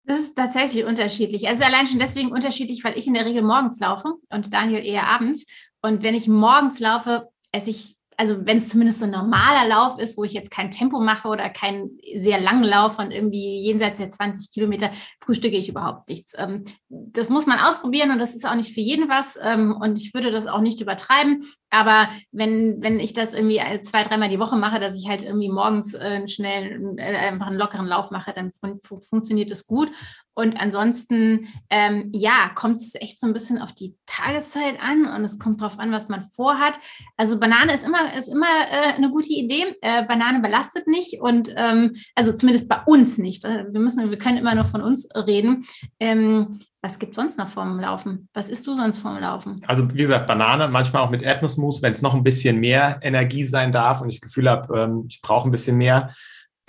Das ist tatsächlich unterschiedlich. Also allein schon deswegen unterschiedlich, weil ich in der Regel morgens laufe und Daniel eher abends. Und wenn ich morgens laufe, esse ich also wenn es zumindest so ein normaler Lauf ist, wo ich jetzt kein Tempo mache oder keinen sehr langen Lauf von irgendwie jenseits der 20 Kilometer, frühstücke ich überhaupt nichts. Ähm, das muss man ausprobieren und das ist auch nicht für jeden was. Ähm, und ich würde das auch nicht übertreiben. Aber wenn, wenn ich das irgendwie zwei, dreimal die Woche mache, dass ich halt irgendwie morgens äh, schnell äh, einfach einen lockeren Lauf mache, dann fun funktioniert das gut. Und ansonsten, ähm, ja, kommt es echt so ein bisschen auf die Tageszeit an und es kommt darauf an, was man vorhat. Also Banane ist immer, ist immer äh, eine gute Idee. Äh, Banane belastet nicht und ähm, also zumindest bei uns nicht. Äh, wir müssen, wir können immer nur von uns reden. Ähm, was gibt es sonst noch vorm Laufen? Was isst du sonst vorm Laufen? Also wie gesagt, Banane, manchmal auch mit Erdnussmus, wenn es noch ein bisschen mehr Energie sein darf und ich das Gefühl habe, ähm, ich brauche ein bisschen mehr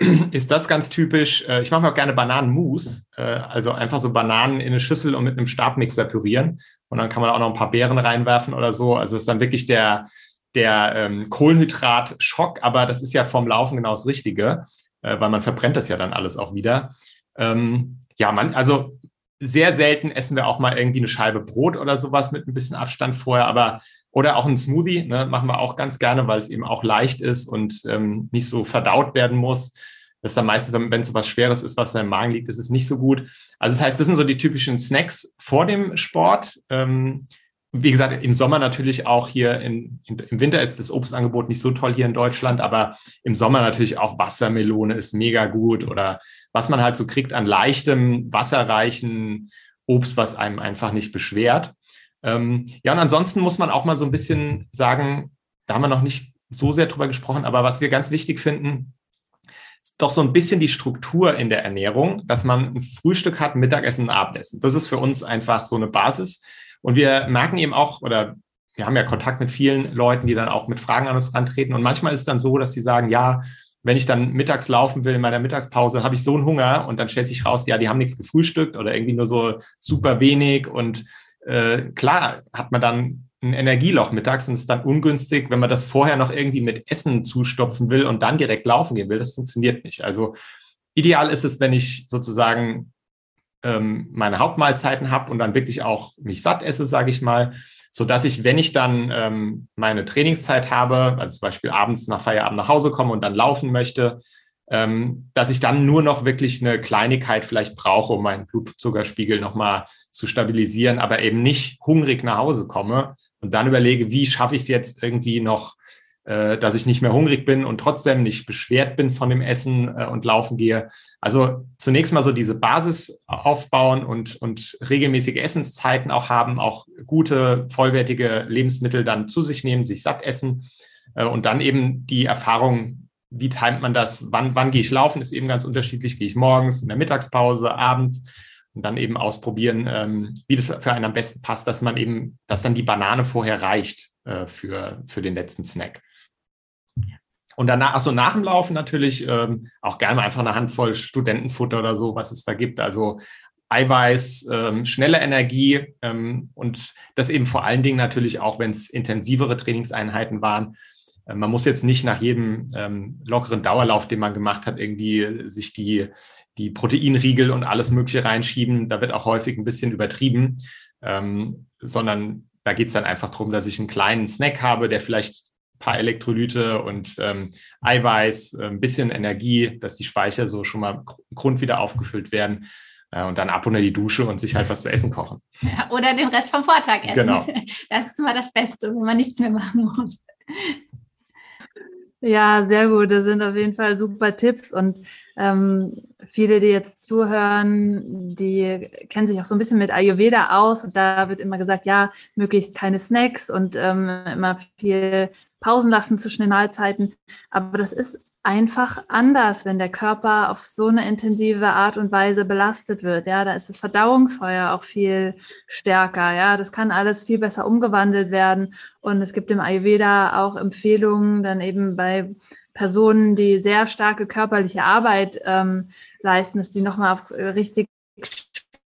ist das ganz typisch. Äh, ich mache mir auch gerne Bananenmus, äh, also einfach so Bananen in eine Schüssel und mit einem Stabmixer pürieren und dann kann man auch noch ein paar Beeren reinwerfen oder so. Also es ist dann wirklich der, der ähm, Kohlenhydrat-Schock, aber das ist ja vom Laufen genau das Richtige, äh, weil man verbrennt das ja dann alles auch wieder. Ähm, ja, man, also sehr selten essen wir auch mal irgendwie eine Scheibe Brot oder sowas mit ein bisschen Abstand vorher, aber oder auch ein Smoothie, ne, machen wir auch ganz gerne, weil es eben auch leicht ist und ähm, nicht so verdaut werden muss. Das ist dann meistens, wenn so was Schweres ist, was im Magen liegt, ist es nicht so gut. Also das heißt, das sind so die typischen Snacks vor dem Sport. Ähm, wie gesagt, im Sommer natürlich auch hier in, in, im Winter ist das Obstangebot nicht so toll hier in Deutschland, aber im Sommer natürlich auch Wassermelone ist mega gut oder was man halt so kriegt an leichtem, wasserreichen Obst, was einem einfach nicht beschwert. Ähm, ja, und ansonsten muss man auch mal so ein bisschen sagen, da haben wir noch nicht so sehr drüber gesprochen, aber was wir ganz wichtig finden, ist doch so ein bisschen die Struktur in der Ernährung, dass man ein Frühstück hat, Mittagessen und Abendessen. Das ist für uns einfach so eine Basis. Und wir merken eben auch, oder wir haben ja Kontakt mit vielen Leuten, die dann auch mit Fragen an uns rantreten. Und manchmal ist es dann so, dass sie sagen, ja, wenn ich dann mittags laufen will in meiner Mittagspause, habe ich so einen Hunger und dann stellt sich raus, ja, die haben nichts gefrühstückt oder irgendwie nur so super wenig und äh, klar hat man dann ein Energieloch mittags und ist dann ungünstig, wenn man das vorher noch irgendwie mit Essen zustopfen will und dann direkt laufen gehen will. Das funktioniert nicht. Also ideal ist es, wenn ich sozusagen ähm, meine Hauptmahlzeiten habe und dann wirklich auch mich satt esse, sage ich mal, so dass ich, wenn ich dann ähm, meine Trainingszeit habe, also zum Beispiel abends nach Feierabend nach Hause komme und dann laufen möchte, ähm, dass ich dann nur noch wirklich eine Kleinigkeit vielleicht brauche, um meinen Blutzuckerspiegel nochmal zu stabilisieren, aber eben nicht hungrig nach Hause komme und dann überlege, wie schaffe ich es jetzt irgendwie noch, dass ich nicht mehr hungrig bin und trotzdem nicht beschwert bin von dem Essen äh, und laufen gehe. Also zunächst mal so diese Basis aufbauen und, und regelmäßige Essenszeiten auch haben, auch gute, vollwertige Lebensmittel dann zu sich nehmen, sich satt essen äh, und dann eben die Erfahrung wie timet man das? Wann, wann gehe ich laufen? Ist eben ganz unterschiedlich. Gehe ich morgens, in der Mittagspause, abends und dann eben ausprobieren, ähm, wie das für einen am besten passt, dass man eben, dass dann die Banane vorher reicht äh, für, für den letzten Snack. Und danach, also nach dem Laufen natürlich ähm, auch gerne einfach eine Handvoll Studentenfutter oder so, was es da gibt. Also Eiweiß, ähm, schnelle Energie ähm, und das eben vor allen Dingen natürlich auch, wenn es intensivere Trainingseinheiten waren, äh, man muss jetzt nicht nach jedem ähm, lockeren Dauerlauf, den man gemacht hat, irgendwie sich die, die Proteinriegel und alles Mögliche reinschieben. Da wird auch häufig ein bisschen übertrieben, ähm, sondern da geht es dann einfach darum, dass ich einen kleinen Snack habe, der vielleicht paar Elektrolyte und ähm, Eiweiß, äh, ein bisschen Energie, dass die Speicher so schon mal Grund wieder aufgefüllt werden äh, und dann ab unter die Dusche und sich halt was zu essen kochen. Ja, oder den Rest vom Vortag essen. Genau. Das ist immer das Beste, wenn man nichts mehr machen muss. Ja, sehr gut. Das sind auf jeden Fall super Tipps. Und ähm, viele, die jetzt zuhören, die kennen sich auch so ein bisschen mit Ayurveda aus. Und da wird immer gesagt, ja, möglichst keine Snacks und ähm, immer viel Pausen lassen zwischen den Mahlzeiten. Aber das ist einfach anders, wenn der Körper auf so eine intensive Art und Weise belastet wird. Ja, da ist das Verdauungsfeuer auch viel stärker. Ja, das kann alles viel besser umgewandelt werden. Und es gibt im Ayurveda auch Empfehlungen, dann eben bei Personen, die sehr starke körperliche Arbeit ähm, leisten, dass die nochmal auf richtig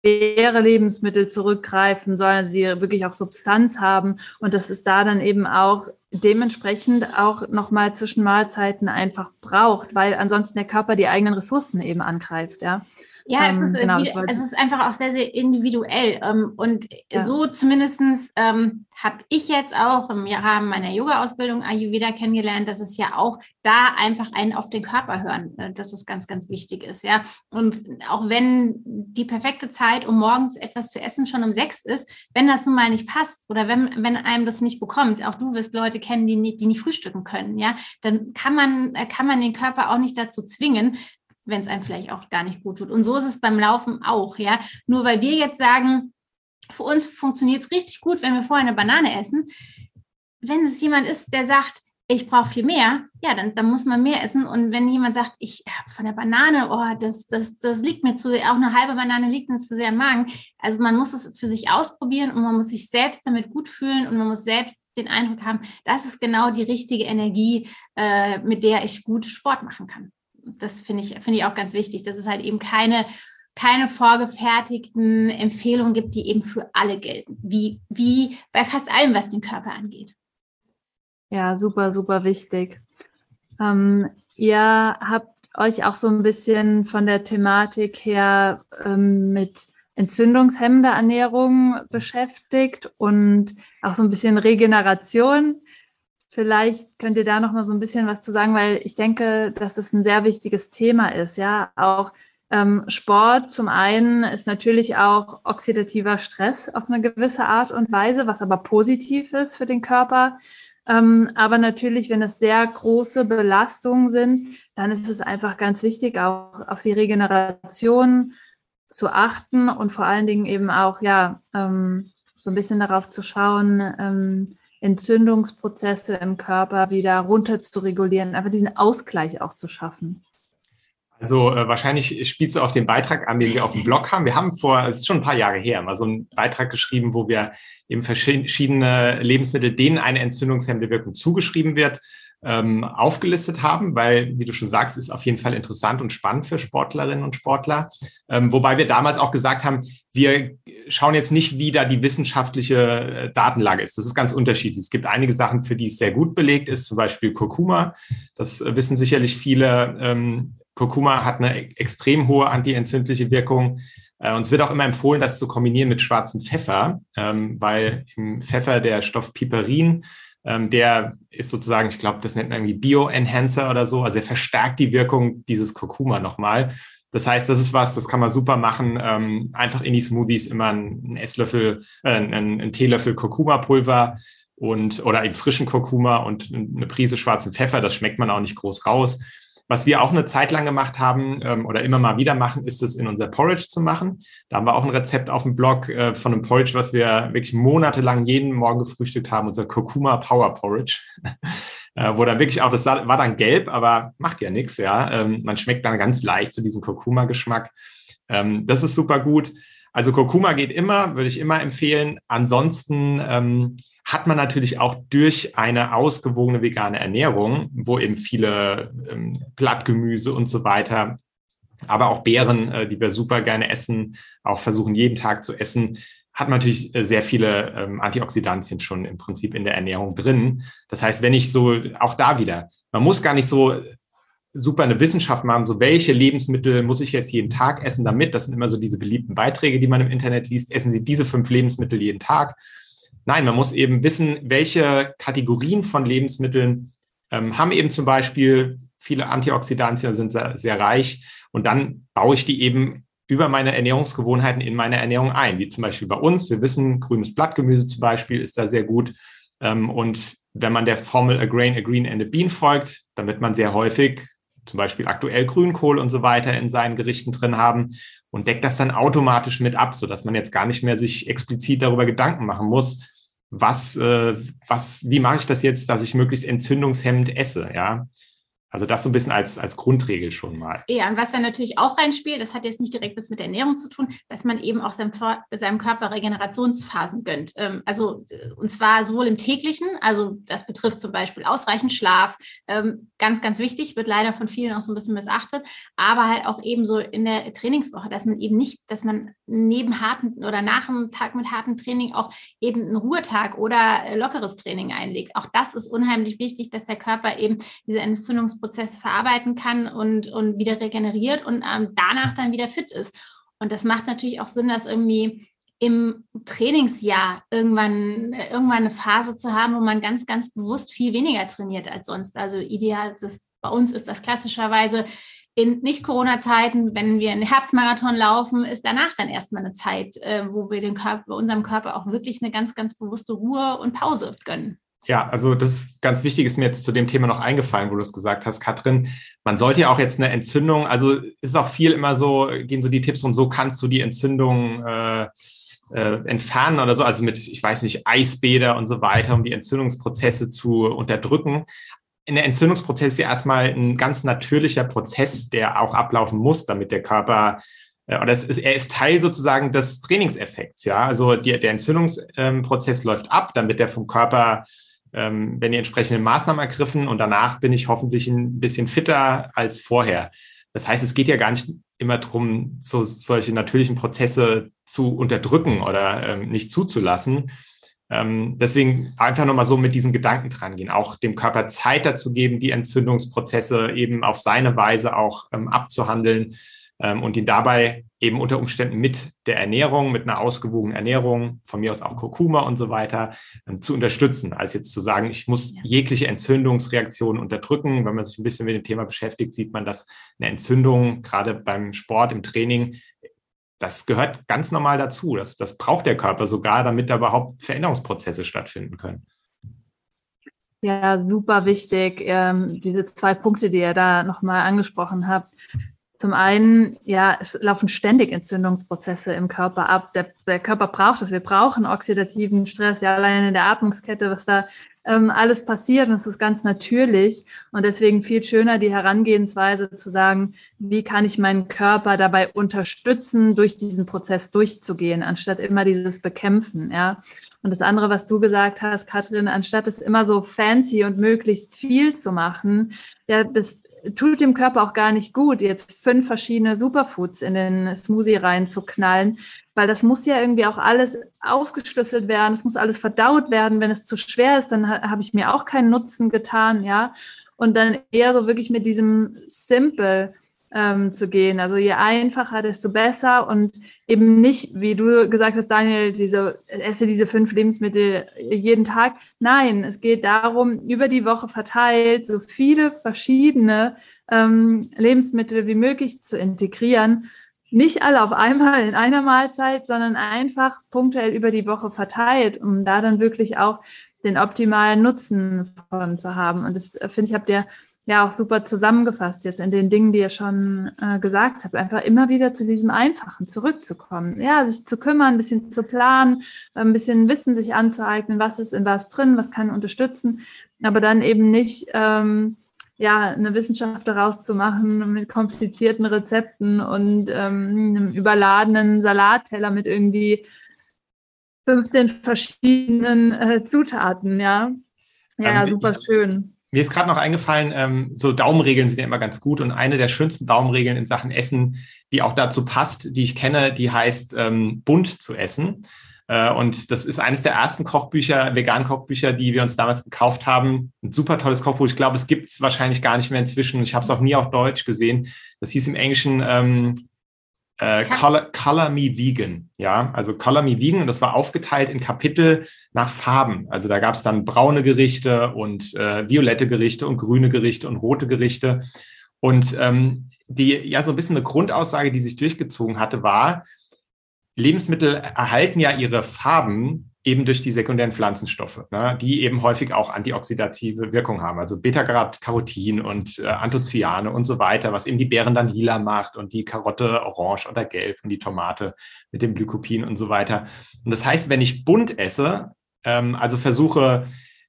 schwere Lebensmittel zurückgreifen sollen, also die wirklich auch Substanz haben und dass es da dann eben auch dementsprechend auch nochmal zwischen Mahlzeiten einfach braucht, weil ansonsten der Körper die eigenen Ressourcen eben angreift, ja. Ja, es, ähm, ist, genau, es ist einfach auch sehr, sehr individuell. Ähm, und ja. so zumindest ähm, habe ich jetzt auch im Rahmen meiner Yoga-Ausbildung Ayurveda kennengelernt, dass es ja auch da einfach einen auf den Körper hören, äh, dass es ganz, ganz wichtig ist. Ja. Und auch wenn die perfekte Zeit, um morgens etwas zu essen, schon um sechs ist, wenn das nun mal nicht passt oder wenn, wenn einem das nicht bekommt, auch du wirst Leute kennen, die nicht, die nicht frühstücken können, ja, dann kann man, äh, kann man den Körper auch nicht dazu zwingen, wenn es einem vielleicht auch gar nicht gut tut. Und so ist es beim Laufen auch, ja. Nur weil wir jetzt sagen, für uns funktioniert es richtig gut, wenn wir vorher eine Banane essen. Wenn es jemand ist, der sagt, ich brauche viel mehr, ja, dann, dann muss man mehr essen. Und wenn jemand sagt, ich von der Banane, oh, das, das, das liegt mir zu sehr, auch eine halbe Banane liegt mir zu sehr im Magen. Also man muss es für sich ausprobieren und man muss sich selbst damit gut fühlen und man muss selbst den Eindruck haben, das ist genau die richtige Energie, äh, mit der ich gut Sport machen kann das finde ich, finde ich auch ganz wichtig, dass es halt eben keine keine vorgefertigten Empfehlungen gibt, die eben für alle gelten, wie, wie bei fast allem, was den Körper angeht. Ja, super, super wichtig. Ähm, ihr habt euch auch so ein bisschen von der Thematik her ähm, mit entzündungshemmender Ernährung beschäftigt und auch so ein bisschen Regeneration. Vielleicht könnt ihr da noch mal so ein bisschen was zu sagen, weil ich denke, dass das ein sehr wichtiges Thema ist. Ja, auch ähm, Sport zum einen ist natürlich auch oxidativer Stress auf eine gewisse Art und Weise, was aber positiv ist für den Körper. Ähm, aber natürlich, wenn es sehr große Belastungen sind, dann ist es einfach ganz wichtig, auch auf die Regeneration zu achten und vor allen Dingen eben auch, ja, ähm, so ein bisschen darauf zu schauen, ähm, Entzündungsprozesse im Körper wieder runter zu regulieren, einfach diesen Ausgleich auch zu schaffen. Also äh, wahrscheinlich spielst du auf den Beitrag an, den wir auf dem Blog haben. Wir haben vor, es ist schon ein paar Jahre her, mal so einen Beitrag geschrieben, wo wir eben verschiedene Lebensmittel, denen eine entzündungshemmende Wirkung zugeschrieben wird, ähm, aufgelistet haben, weil, wie du schon sagst, ist auf jeden Fall interessant und spannend für Sportlerinnen und Sportler. Ähm, wobei wir damals auch gesagt haben, wir schauen jetzt nicht, wie da die wissenschaftliche äh, Datenlage ist. Das ist ganz unterschiedlich. Es gibt einige Sachen, für die es sehr gut belegt ist, zum Beispiel Kurkuma. Das wissen sicherlich viele. Ähm, Kurkuma hat eine extrem hohe antientzündliche Wirkung. Äh, uns wird auch immer empfohlen, das zu kombinieren mit schwarzem Pfeffer, ähm, weil im Pfeffer der Stoff Piperin ähm, der ist sozusagen, ich glaube, das nennt man irgendwie Bio-Enhancer oder so. Also er verstärkt die Wirkung dieses Kurkuma nochmal. Das heißt, das ist was, das kann man super machen. Ähm, einfach in die Smoothies immer einen Esslöffel, äh, einen, einen Teelöffel Kurkuma-Pulver und oder eben frischen Kurkuma und eine Prise schwarzen Pfeffer. Das schmeckt man auch nicht groß raus. Was wir auch eine Zeit lang gemacht haben ähm, oder immer mal wieder machen, ist es in unser Porridge zu machen. Da haben wir auch ein Rezept auf dem Blog äh, von einem Porridge, was wir wirklich monatelang jeden Morgen gefrühstückt haben, unser Kurkuma Power Porridge. äh, wo dann wirklich auch, das war dann gelb, aber macht ja nichts, ja. Ähm, man schmeckt dann ganz leicht zu diesem Kurkuma-Geschmack. Ähm, das ist super gut. Also Kurkuma geht immer, würde ich immer empfehlen. Ansonsten ähm, hat man natürlich auch durch eine ausgewogene vegane Ernährung, wo eben viele ähm, Blattgemüse und so weiter, aber auch Beeren, äh, die wir super gerne essen, auch versuchen jeden Tag zu essen, hat man natürlich äh, sehr viele ähm, Antioxidantien schon im Prinzip in der Ernährung drin. Das heißt, wenn ich so, auch da wieder, man muss gar nicht so super eine Wissenschaft machen, so welche Lebensmittel muss ich jetzt jeden Tag essen damit? Das sind immer so diese beliebten Beiträge, die man im Internet liest. Essen Sie diese fünf Lebensmittel jeden Tag Nein, man muss eben wissen, welche Kategorien von Lebensmitteln ähm, haben eben zum Beispiel viele Antioxidantien, sind sehr, sehr reich. Und dann baue ich die eben über meine Ernährungsgewohnheiten in meine Ernährung ein, wie zum Beispiel bei uns. Wir wissen, grünes Blattgemüse zum Beispiel ist da sehr gut. Ähm, und wenn man der Formel a grain, a green and a bean folgt, dann wird man sehr häufig zum Beispiel aktuell Grünkohl und so weiter in seinen Gerichten drin haben und deckt das dann automatisch mit ab, sodass man jetzt gar nicht mehr sich explizit darüber Gedanken machen muss, was, äh, was, wie mache ich das jetzt, dass ich möglichst entzündungshemmend esse, ja? Also das so ein bisschen als, als Grundregel schon mal. Ja, und was dann natürlich auch reinspielt, das hat jetzt nicht direkt was mit der Ernährung zu tun, dass man eben auch seinem, seinem Körper Regenerationsphasen gönnt. Ähm, also äh, und zwar sowohl im täglichen, also das betrifft zum Beispiel ausreichend Schlaf, ähm, ganz, ganz wichtig, wird leider von vielen auch so ein bisschen missachtet, aber halt auch eben so in der Trainingswoche, dass man eben nicht, dass man neben harten oder nach einem Tag mit hartem Training auch eben einen Ruhetag oder äh, lockeres Training einlegt. Auch das ist unheimlich wichtig, dass der Körper eben diese Entzündungs Prozesse verarbeiten kann und, und wieder regeneriert und ähm, danach dann wieder fit ist. Und das macht natürlich auch Sinn, dass irgendwie im Trainingsjahr irgendwann, irgendwann eine Phase zu haben, wo man ganz, ganz bewusst viel weniger trainiert als sonst. Also ideal, das, bei uns ist das klassischerweise in Nicht-Corona-Zeiten, wenn wir einen Herbstmarathon laufen, ist danach dann erstmal eine Zeit, äh, wo wir den Körper, unserem Körper auch wirklich eine ganz, ganz bewusste Ruhe und Pause gönnen. Ja, also das ganz wichtig, ist mir jetzt zu dem Thema noch eingefallen, wo du es gesagt hast, Katrin. Man sollte ja auch jetzt eine Entzündung, also ist auch viel immer so, gehen so die Tipps und so kannst du die Entzündung äh, äh, entfernen oder so, also mit, ich weiß nicht, Eisbäder und so weiter, um die Entzündungsprozesse zu unterdrücken. In der Entzündungsprozess ist ja erstmal ein ganz natürlicher Prozess, der auch ablaufen muss, damit der Körper äh, oder ist, er ist Teil sozusagen des Trainingseffekts, ja. Also die, der Entzündungsprozess ähm, läuft ab, damit der vom Körper ähm, wenn die entsprechenden Maßnahmen ergriffen und danach bin ich hoffentlich ein bisschen fitter als vorher. Das heißt, es geht ja gar nicht immer darum, so, solche natürlichen Prozesse zu unterdrücken oder ähm, nicht zuzulassen. Ähm, deswegen einfach nochmal so mit diesen Gedanken dran gehen, auch dem Körper Zeit dazu geben, die Entzündungsprozesse eben auf seine Weise auch ähm, abzuhandeln ähm, und ihn dabei eben unter Umständen mit der Ernährung, mit einer ausgewogenen Ernährung, von mir aus auch Kurkuma und so weiter, ähm, zu unterstützen, als jetzt zu sagen, ich muss jegliche Entzündungsreaktion unterdrücken. Wenn man sich ein bisschen mit dem Thema beschäftigt, sieht man, dass eine Entzündung gerade beim Sport, im Training, das gehört ganz normal dazu. Das, das braucht der Körper sogar, damit da überhaupt Veränderungsprozesse stattfinden können. Ja, super wichtig. Ähm, diese zwei Punkte, die ihr da nochmal angesprochen habt. Zum einen, ja, es laufen ständig Entzündungsprozesse im Körper ab. Der, der Körper braucht es. Wir brauchen oxidativen Stress, ja, allein in der Atmungskette, was da ähm, alles passiert. Und es ist ganz natürlich. Und deswegen viel schöner die Herangehensweise zu sagen, wie kann ich meinen Körper dabei unterstützen, durch diesen Prozess durchzugehen, anstatt immer dieses Bekämpfen, ja. Und das andere, was du gesagt hast, Katrin, anstatt es immer so fancy und möglichst viel zu machen, ja, das tut dem Körper auch gar nicht gut, jetzt fünf verschiedene Superfoods in den Smoothie reinzuknallen, weil das muss ja irgendwie auch alles aufgeschlüsselt werden, es muss alles verdaut werden. Wenn es zu schwer ist, dann habe ich mir auch keinen Nutzen getan, ja. Und dann eher so wirklich mit diesem Simple ähm, zu gehen. Also je einfacher, desto besser und eben nicht, wie du gesagt hast, Daniel, diese, esse diese fünf Lebensmittel jeden Tag. Nein, es geht darum, über die Woche verteilt so viele verschiedene ähm, Lebensmittel wie möglich zu integrieren. Nicht alle auf einmal in einer Mahlzeit, sondern einfach punktuell über die Woche verteilt, um da dann wirklich auch den optimalen Nutzen von zu haben. Und das äh, finde ich, habt ihr ja auch super zusammengefasst jetzt in den Dingen, die ihr schon äh, gesagt habt. Einfach immer wieder zu diesem Einfachen zurückzukommen. Ja, sich zu kümmern, ein bisschen zu planen, ein bisschen Wissen sich anzueignen, was ist in was drin, was kann unterstützen, aber dann eben nicht ähm, ja, eine Wissenschaft daraus zu machen mit komplizierten Rezepten und ähm, einem überladenen Salatteller mit irgendwie 15 verschiedenen äh, Zutaten, ja. Ja, ähm, super schön. Mir ist gerade noch eingefallen, ähm, so Daumenregeln sind ja immer ganz gut und eine der schönsten Daumenregeln in Sachen Essen, die auch dazu passt, die ich kenne, die heißt ähm, bunt zu essen. Äh, und das ist eines der ersten Kochbücher, veganen Kochbücher, die wir uns damals gekauft haben. Ein super tolles Kochbuch. Ich glaube, es gibt es wahrscheinlich gar nicht mehr inzwischen. Ich habe es auch nie auf Deutsch gesehen. Das hieß im Englischen ähm, äh, Color, Color Me Vegan, ja, also Color Me Vegan und das war aufgeteilt in Kapitel nach Farben. Also da gab es dann braune Gerichte und äh, violette Gerichte und grüne Gerichte und rote Gerichte. Und ähm, die, ja, so ein bisschen eine Grundaussage, die sich durchgezogen hatte, war, Lebensmittel erhalten ja ihre Farben eben durch die sekundären Pflanzenstoffe, ne, die eben häufig auch antioxidative Wirkung haben. Also Beta-Carotin und äh, Anthocyane und so weiter, was eben die Beeren dann lila macht und die Karotte orange oder gelb und die Tomate mit dem Glykopin und so weiter. Und das heißt, wenn ich bunt esse, ähm, also versuche,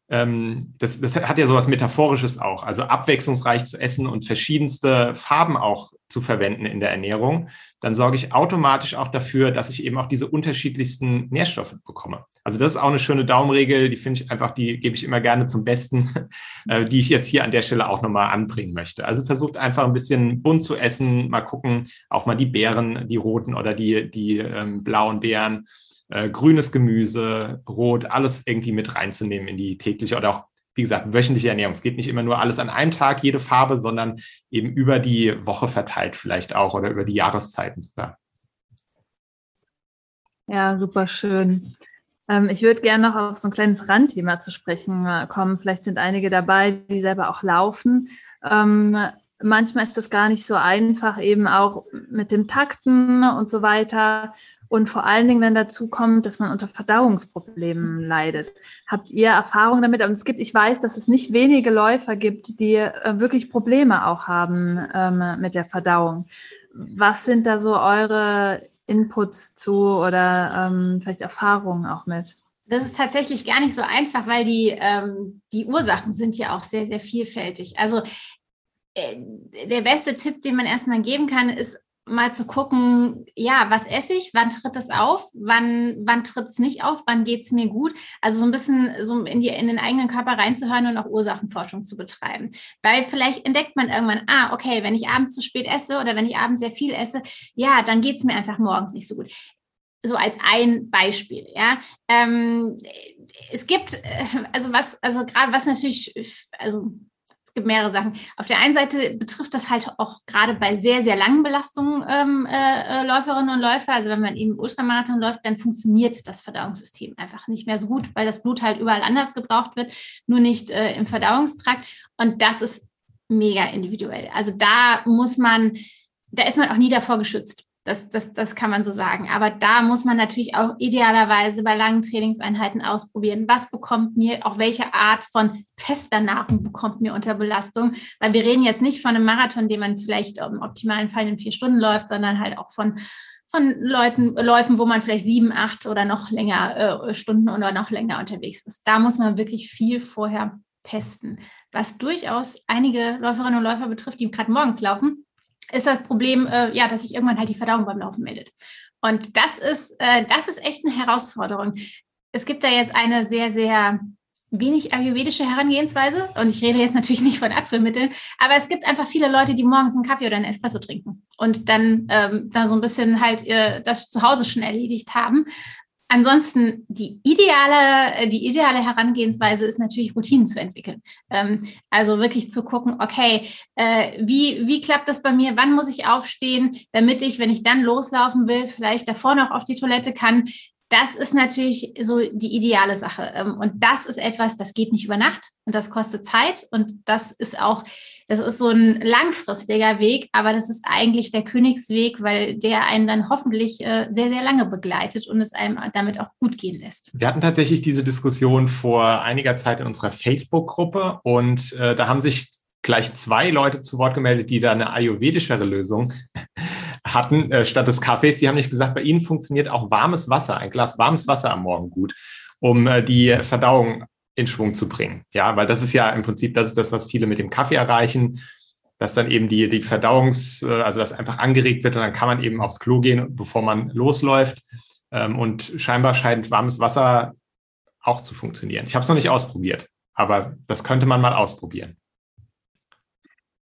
ähm, das, das hat ja sowas Metaphorisches auch, also abwechslungsreich zu essen und verschiedenste Farben auch zu verwenden in der Ernährung, dann sorge ich automatisch auch dafür, dass ich eben auch diese unterschiedlichsten Nährstoffe bekomme. Also das ist auch eine schöne Daumenregel, die finde ich einfach, die gebe ich immer gerne zum Besten, äh, die ich jetzt hier an der Stelle auch nochmal anbringen möchte. Also versucht einfach ein bisschen bunt zu essen, mal gucken, auch mal die Beeren, die roten oder die, die ähm, blauen Beeren, äh, grünes Gemüse, rot, alles irgendwie mit reinzunehmen in die tägliche oder auch wie gesagt, wöchentliche Ernährung. Es geht nicht immer nur alles an einem Tag, jede Farbe, sondern eben über die Woche verteilt vielleicht auch oder über die Jahreszeiten sogar. Ja, super schön. Ähm, ich würde gerne noch auf so ein kleines Randthema zu sprechen äh, kommen. Vielleicht sind einige dabei, die selber auch laufen. Ähm, manchmal ist das gar nicht so einfach, eben auch mit dem Takten und so weiter. Und vor allen Dingen, wenn dazu kommt, dass man unter Verdauungsproblemen leidet. Habt ihr Erfahrung damit? Und es gibt, ich weiß, dass es nicht wenige Läufer gibt, die äh, wirklich Probleme auch haben ähm, mit der Verdauung. Was sind da so eure Inputs zu oder ähm, vielleicht Erfahrungen auch mit? Das ist tatsächlich gar nicht so einfach, weil die, ähm, die Ursachen sind ja auch sehr, sehr vielfältig. Also der beste Tipp, den man erstmal geben kann, ist mal zu gucken, ja, was esse ich, wann tritt es auf, wann, wann tritt es nicht auf, wann geht es mir gut. Also so ein bisschen so in, die, in den eigenen Körper reinzuhören und auch Ursachenforschung zu betreiben. Weil vielleicht entdeckt man irgendwann, ah, okay, wenn ich abends zu spät esse oder wenn ich abends sehr viel esse, ja, dann geht es mir einfach morgens nicht so gut so als ein Beispiel, ja. Ähm, es gibt, äh, also was, also gerade was natürlich, also gibt mehrere Sachen. Auf der einen Seite betrifft das halt auch gerade bei sehr, sehr langen Belastungen ähm, äh, äh, Läuferinnen und Läufer. Also wenn man eben Ultramarathon läuft, dann funktioniert das Verdauungssystem einfach nicht mehr so gut, weil das Blut halt überall anders gebraucht wird, nur nicht äh, im Verdauungstrakt. Und das ist mega individuell. Also da muss man, da ist man auch nie davor geschützt. Das, das, das kann man so sagen. Aber da muss man natürlich auch idealerweise bei langen Trainingseinheiten ausprobieren. Was bekommt mir, auch welche Art von fester Nahrung bekommt mir unter Belastung? Weil wir reden jetzt nicht von einem Marathon, den man vielleicht im optimalen Fall in vier Stunden läuft, sondern halt auch von von Leuten, Läufen, wo man vielleicht sieben, acht oder noch länger äh, Stunden oder noch länger unterwegs ist. Da muss man wirklich viel vorher testen, was durchaus einige Läuferinnen und Läufer betrifft, die gerade morgens laufen ist das Problem, äh, ja, dass sich irgendwann halt die Verdauung beim Laufen meldet. Und das ist, äh, das ist echt eine Herausforderung. Es gibt da jetzt eine sehr, sehr wenig ayurvedische Herangehensweise. Und ich rede jetzt natürlich nicht von Abführmitteln, aber es gibt einfach viele Leute, die morgens einen Kaffee oder einen Espresso trinken und dann ähm, da so ein bisschen halt äh, das zu Hause schon erledigt haben. Ansonsten die ideale, äh, die ideale Herangehensweise ist natürlich Routinen zu entwickeln. Ähm, also wirklich zu gucken, okay, äh, wie, wie klappt das bei mir? Wann muss ich aufstehen, damit ich, wenn ich dann loslaufen will, vielleicht davor noch auf die Toilette kann? Das ist natürlich so die ideale Sache. Ähm, und das ist etwas, das geht nicht über Nacht und das kostet Zeit. Und das ist auch, das ist so ein langfristiger Weg, aber das ist eigentlich der Königsweg, weil der einen dann hoffentlich äh, sehr, sehr lange begleitet und es einem damit auch gut gehen lässt. Wir hatten tatsächlich diese Diskussion vor einiger Zeit in unserer Facebook-Gruppe und äh, da haben sich gleich zwei Leute zu Wort gemeldet, die da eine ayurvedischere Lösung hatten äh, statt des Kaffees. Die haben nicht gesagt, bei ihnen funktioniert auch warmes Wasser, ein Glas warmes Wasser am Morgen gut, um äh, die Verdauung in Schwung zu bringen. Ja, weil das ist ja im Prinzip, das ist das, was viele mit dem Kaffee erreichen, dass dann eben die, die Verdauungs-, äh, also das einfach angeregt wird und dann kann man eben aufs Klo gehen, bevor man losläuft. Ähm, und scheinbar scheint warmes Wasser auch zu funktionieren. Ich habe es noch nicht ausprobiert, aber das könnte man mal ausprobieren.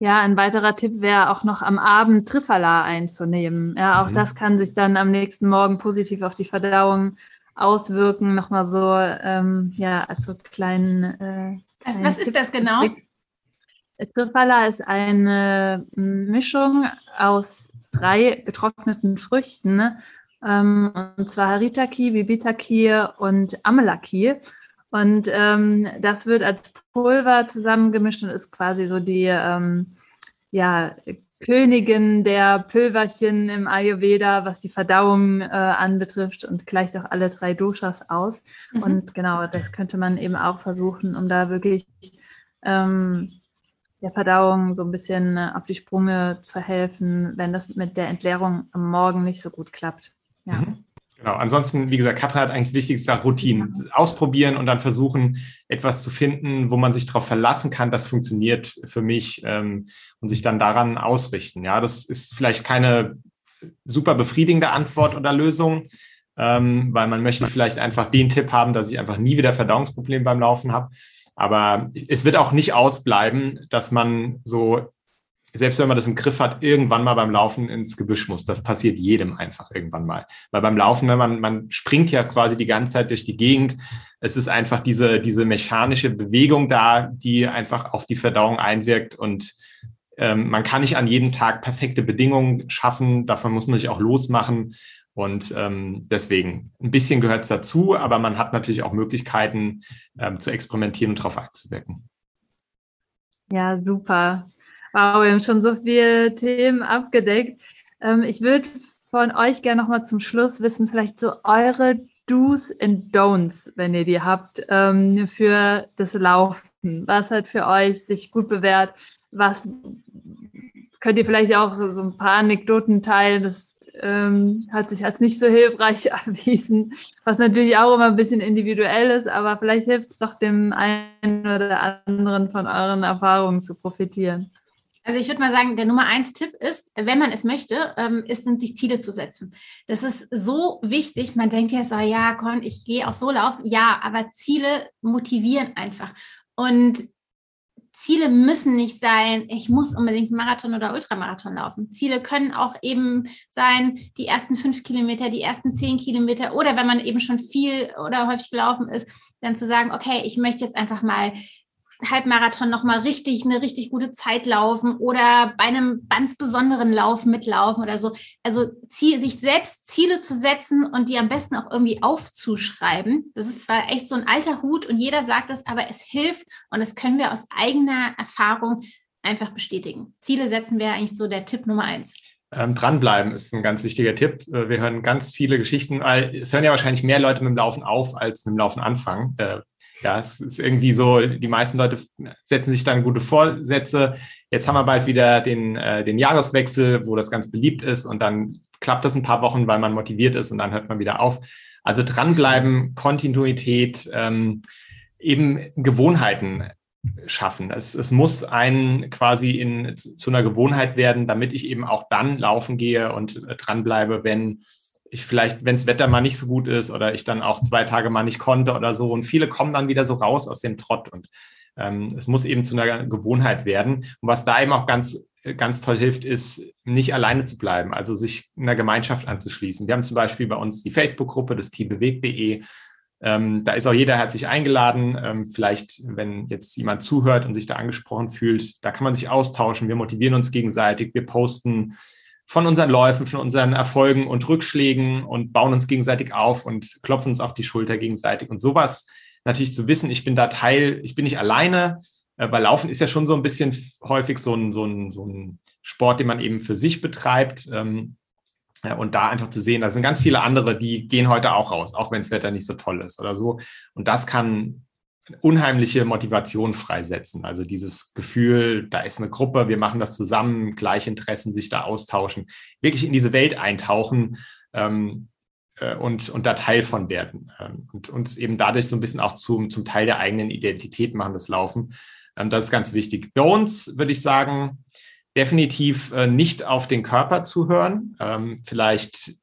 Ja, ein weiterer Tipp wäre auch noch am Abend Trifala einzunehmen. Ja, auch mhm. das kann sich dann am nächsten Morgen positiv auf die Verdauung auswirken. Nochmal so, ähm, ja, als so kleinen. Äh, was, was ist das genau? Trifala ist eine Mischung aus drei getrockneten Früchten, ne? ähm, und zwar Haritaki, Bibitaki und Amelaki. Und ähm, das wird als Pulver zusammengemischt und ist quasi so die ähm, ja, Königin der Pülverchen im Ayurveda, was die Verdauung äh, anbetrifft und gleicht auch alle drei Doshas aus. Mhm. Und genau, das könnte man eben auch versuchen, um da wirklich ähm, der Verdauung so ein bisschen äh, auf die Sprünge zu helfen, wenn das mit der Entleerung am Morgen nicht so gut klappt. Ja. Mhm. Genau. Ansonsten, wie gesagt, Katrin hat eigentlich das Wichtigste Routinen ausprobieren und dann versuchen, etwas zu finden, wo man sich darauf verlassen kann, das funktioniert für mich ähm, und sich dann daran ausrichten. Ja, das ist vielleicht keine super befriedigende Antwort oder Lösung, ähm, weil man möchte vielleicht einfach den Tipp haben, dass ich einfach nie wieder Verdauungsprobleme beim Laufen habe. Aber es wird auch nicht ausbleiben, dass man so selbst wenn man das im Griff hat, irgendwann mal beim Laufen ins Gebüsch muss. Das passiert jedem einfach irgendwann mal. Weil beim Laufen, wenn man, man springt ja quasi die ganze Zeit durch die Gegend. Es ist einfach diese, diese mechanische Bewegung da, die einfach auf die Verdauung einwirkt und ähm, man kann nicht an jedem Tag perfekte Bedingungen schaffen. Davon muss man sich auch losmachen. Und ähm, deswegen, ein bisschen gehört es dazu, aber man hat natürlich auch Möglichkeiten ähm, zu experimentieren und darauf einzuwirken. Ja, super. Wow, wir haben schon so viele Themen abgedeckt. Ähm, ich würde von euch gerne nochmal zum Schluss wissen, vielleicht so eure Do's and Don'ts, wenn ihr die habt, ähm, für das Laufen. Was hat für euch sich gut bewährt? Was könnt ihr vielleicht auch so ein paar Anekdoten teilen? Das ähm, hat sich als nicht so hilfreich erwiesen, was natürlich auch immer ein bisschen individuell ist, aber vielleicht hilft es doch dem einen oder anderen von euren Erfahrungen zu profitieren. Also ich würde mal sagen, der Nummer eins Tipp ist, wenn man es möchte, ähm, ist, sind sich Ziele zu setzen. Das ist so wichtig. Man denkt ja so, ja, komm, ich gehe auch so laufen. Ja, aber Ziele motivieren einfach. Und Ziele müssen nicht sein, ich muss unbedingt Marathon oder Ultramarathon laufen. Ziele können auch eben sein, die ersten fünf Kilometer, die ersten zehn Kilometer oder wenn man eben schon viel oder häufig gelaufen ist, dann zu sagen, okay, ich möchte jetzt einfach mal Halbmarathon nochmal richtig, eine richtig gute Zeit laufen oder bei einem ganz besonderen Lauf mitlaufen oder so. Also Ziel, sich selbst Ziele zu setzen und die am besten auch irgendwie aufzuschreiben. Das ist zwar echt so ein alter Hut und jeder sagt es, aber es hilft und das können wir aus eigener Erfahrung einfach bestätigen. Ziele setzen wäre eigentlich so der Tipp Nummer eins. Ähm, dranbleiben ist ein ganz wichtiger Tipp. Äh, wir hören ganz viele Geschichten, weil es hören ja wahrscheinlich mehr Leute mit dem Laufen auf, als mit dem Laufen anfangen. Äh, ja, es ist irgendwie so, die meisten Leute setzen sich dann gute Vorsätze. Jetzt haben wir bald wieder den, äh, den Jahreswechsel, wo das ganz beliebt ist und dann klappt das ein paar Wochen, weil man motiviert ist und dann hört man wieder auf. Also dranbleiben, Kontinuität, ähm, eben Gewohnheiten schaffen. Es, es muss ein quasi in, zu einer Gewohnheit werden, damit ich eben auch dann laufen gehe und dranbleibe, wenn ich vielleicht, wenn das Wetter mal nicht so gut ist oder ich dann auch zwei Tage mal nicht konnte oder so. Und viele kommen dann wieder so raus aus dem Trott und ähm, es muss eben zu einer Gewohnheit werden. Und was da eben auch ganz, ganz toll hilft, ist, nicht alleine zu bleiben, also sich einer Gemeinschaft anzuschließen. Wir haben zum Beispiel bei uns die Facebook-Gruppe des teambewegt.de. Ähm, da ist auch jeder herzlich eingeladen. Ähm, vielleicht, wenn jetzt jemand zuhört und sich da angesprochen fühlt, da kann man sich austauschen. Wir motivieren uns gegenseitig. Wir posten von unseren Läufen, von unseren Erfolgen und Rückschlägen und bauen uns gegenseitig auf und klopfen uns auf die Schulter gegenseitig. Und sowas natürlich zu wissen, ich bin da Teil, ich bin nicht alleine, äh, weil Laufen ist ja schon so ein bisschen häufig so ein, so ein, so ein Sport, den man eben für sich betreibt. Ähm, und da einfach zu sehen, da sind ganz viele andere, die gehen heute auch raus, auch wenn das Wetter nicht so toll ist oder so. Und das kann unheimliche Motivation freisetzen. Also dieses Gefühl, da ist eine Gruppe, wir machen das zusammen, gleiche Interessen, sich da austauschen, wirklich in diese Welt eintauchen ähm, äh, und, und da Teil von werden. Ähm, und uns eben dadurch so ein bisschen auch zum, zum Teil der eigenen Identität machen, das Laufen. Ähm, das ist ganz wichtig. Don'ts, würde ich sagen, definitiv äh, nicht auf den Körper zu hören. Ähm, vielleicht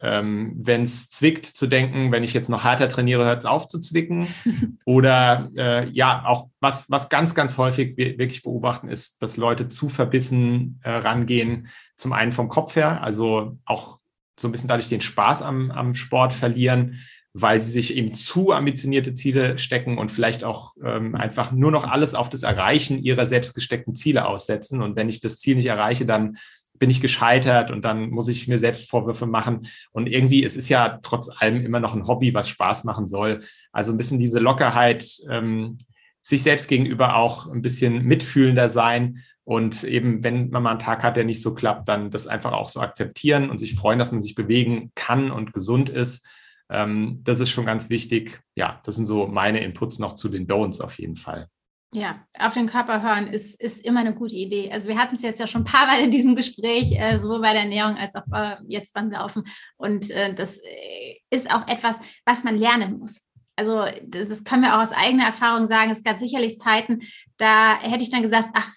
ähm, wenn es zwickt, zu denken, wenn ich jetzt noch härter trainiere, hört es auf zu zwicken. Oder äh, ja, auch was, was ganz, ganz häufig wir wirklich beobachten, ist, dass Leute zu verbissen äh, rangehen, zum einen vom Kopf her, also auch so ein bisschen dadurch den Spaß am, am Sport verlieren, weil sie sich eben zu ambitionierte Ziele stecken und vielleicht auch ähm, einfach nur noch alles auf das Erreichen ihrer selbst gesteckten Ziele aussetzen. Und wenn ich das Ziel nicht erreiche, dann bin ich gescheitert und dann muss ich mir selbst Vorwürfe machen. Und irgendwie, es ist ja trotz allem immer noch ein Hobby, was Spaß machen soll. Also ein bisschen diese Lockerheit, ähm, sich selbst gegenüber auch ein bisschen mitfühlender sein und eben, wenn man mal einen Tag hat, der nicht so klappt, dann das einfach auch so akzeptieren und sich freuen, dass man sich bewegen kann und gesund ist. Ähm, das ist schon ganz wichtig. Ja, das sind so meine Inputs noch zu den Don'ts auf jeden Fall. Ja, auf den Körper hören ist, ist immer eine gute Idee. Also wir hatten es jetzt ja schon ein paar Mal in diesem Gespräch, äh, sowohl bei der Ernährung als auch äh, jetzt beim Laufen. Und äh, das äh, ist auch etwas, was man lernen muss. Also das, das können wir auch aus eigener Erfahrung sagen. Es gab sicherlich Zeiten, da hätte ich dann gesagt, ach,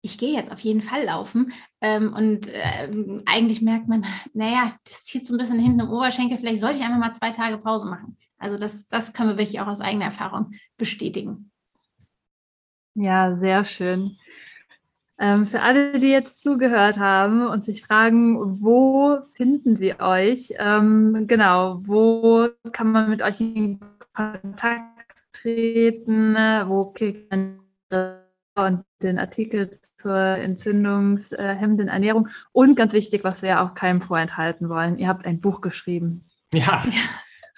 ich gehe jetzt auf jeden Fall laufen. Ähm, und äh, eigentlich merkt man, naja, das zieht so ein bisschen hinten im Oberschenkel. Vielleicht sollte ich einfach mal zwei Tage Pause machen. Also das, das können wir wirklich auch aus eigener Erfahrung bestätigen. Ja, sehr schön. Ähm, für alle, die jetzt zugehört haben und sich fragen, wo finden sie euch? Ähm, genau, wo kann man mit euch in Kontakt treten? Wo kriegt man und den Artikel zur entzündungshemmenden Ernährung? Und ganz wichtig, was wir auch keinem vorenthalten wollen, ihr habt ein Buch geschrieben. Ja.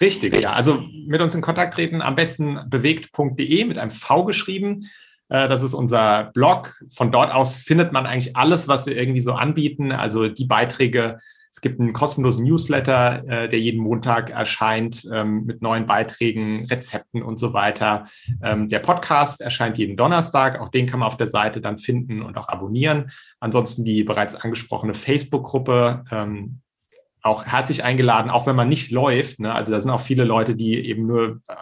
Richtig, ja. Also mit uns in Kontakt treten am besten bewegt.de mit einem V geschrieben. Äh, das ist unser Blog. Von dort aus findet man eigentlich alles, was wir irgendwie so anbieten. Also die Beiträge. Es gibt einen kostenlosen Newsletter, äh, der jeden Montag erscheint ähm, mit neuen Beiträgen, Rezepten und so weiter. Ähm, der Podcast erscheint jeden Donnerstag. Auch den kann man auf der Seite dann finden und auch abonnieren. Ansonsten die bereits angesprochene Facebook-Gruppe. Ähm, auch herzlich eingeladen, auch wenn man nicht läuft. Ne? Also da sind auch viele Leute, die eben nur äh,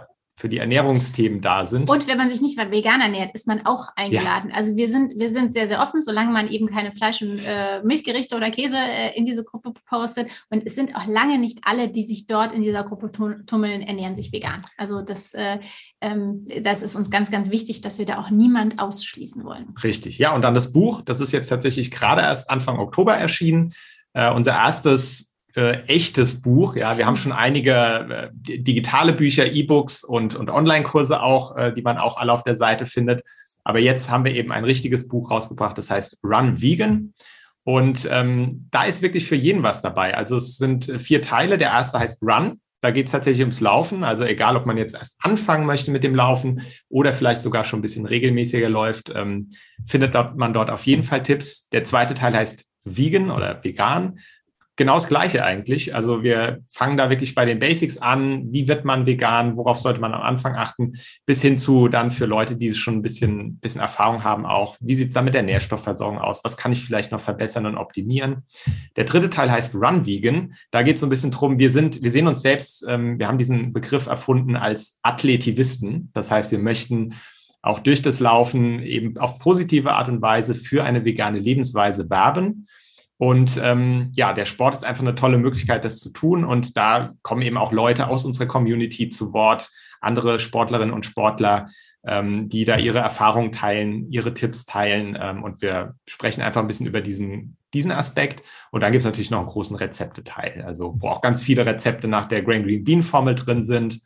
für die Ernährungsthemen da sind. Und wenn man sich nicht vegan ernährt, ist man auch eingeladen. Ja. Also wir sind, wir sind sehr, sehr offen, solange man eben keine Fleisch- und äh, Milchgerichte oder Käse äh, in diese Gruppe postet. Und es sind auch lange nicht alle, die sich dort in dieser Gruppe tummeln, ernähren sich vegan. Also das, äh, ähm, das ist uns ganz, ganz wichtig, dass wir da auch niemand ausschließen wollen. Richtig, ja. Und dann das Buch, das ist jetzt tatsächlich gerade erst Anfang Oktober erschienen. Äh, unser erstes äh, echtes Buch. Ja, wir haben schon einige äh, digitale Bücher, E-Books und, und Online-Kurse auch, äh, die man auch alle auf der Seite findet. Aber jetzt haben wir eben ein richtiges Buch rausgebracht, das heißt Run Vegan. Und ähm, da ist wirklich für jeden was dabei. Also es sind vier Teile. Der erste heißt Run. Da geht es tatsächlich ums Laufen. Also egal, ob man jetzt erst anfangen möchte mit dem Laufen oder vielleicht sogar schon ein bisschen regelmäßiger läuft, ähm, findet man dort auf jeden Fall Tipps. Der zweite Teil heißt Vegan oder Vegan genau das Gleiche eigentlich. Also wir fangen da wirklich bei den Basics an. Wie wird man vegan? Worauf sollte man am Anfang achten? Bis hin zu dann für Leute, die schon ein bisschen, bisschen Erfahrung haben auch. Wie sieht es dann mit der Nährstoffversorgung aus? Was kann ich vielleicht noch verbessern und optimieren? Der dritte Teil heißt Run Vegan. Da geht es so ein bisschen drum, wir sind, wir sehen uns selbst, ähm, wir haben diesen Begriff erfunden als Athletivisten. Das heißt, wir möchten auch durch das Laufen eben auf positive Art und Weise für eine vegane Lebensweise werben und ähm, ja, der Sport ist einfach eine tolle Möglichkeit, das zu tun. Und da kommen eben auch Leute aus unserer Community zu Wort, andere Sportlerinnen und Sportler, ähm, die da ihre Erfahrungen teilen, ihre Tipps teilen. Ähm, und wir sprechen einfach ein bisschen über diesen, diesen Aspekt. Und dann gibt es natürlich noch einen großen Rezepteteil, also wo auch ganz viele Rezepte nach der Grain Green Bean Formel drin sind.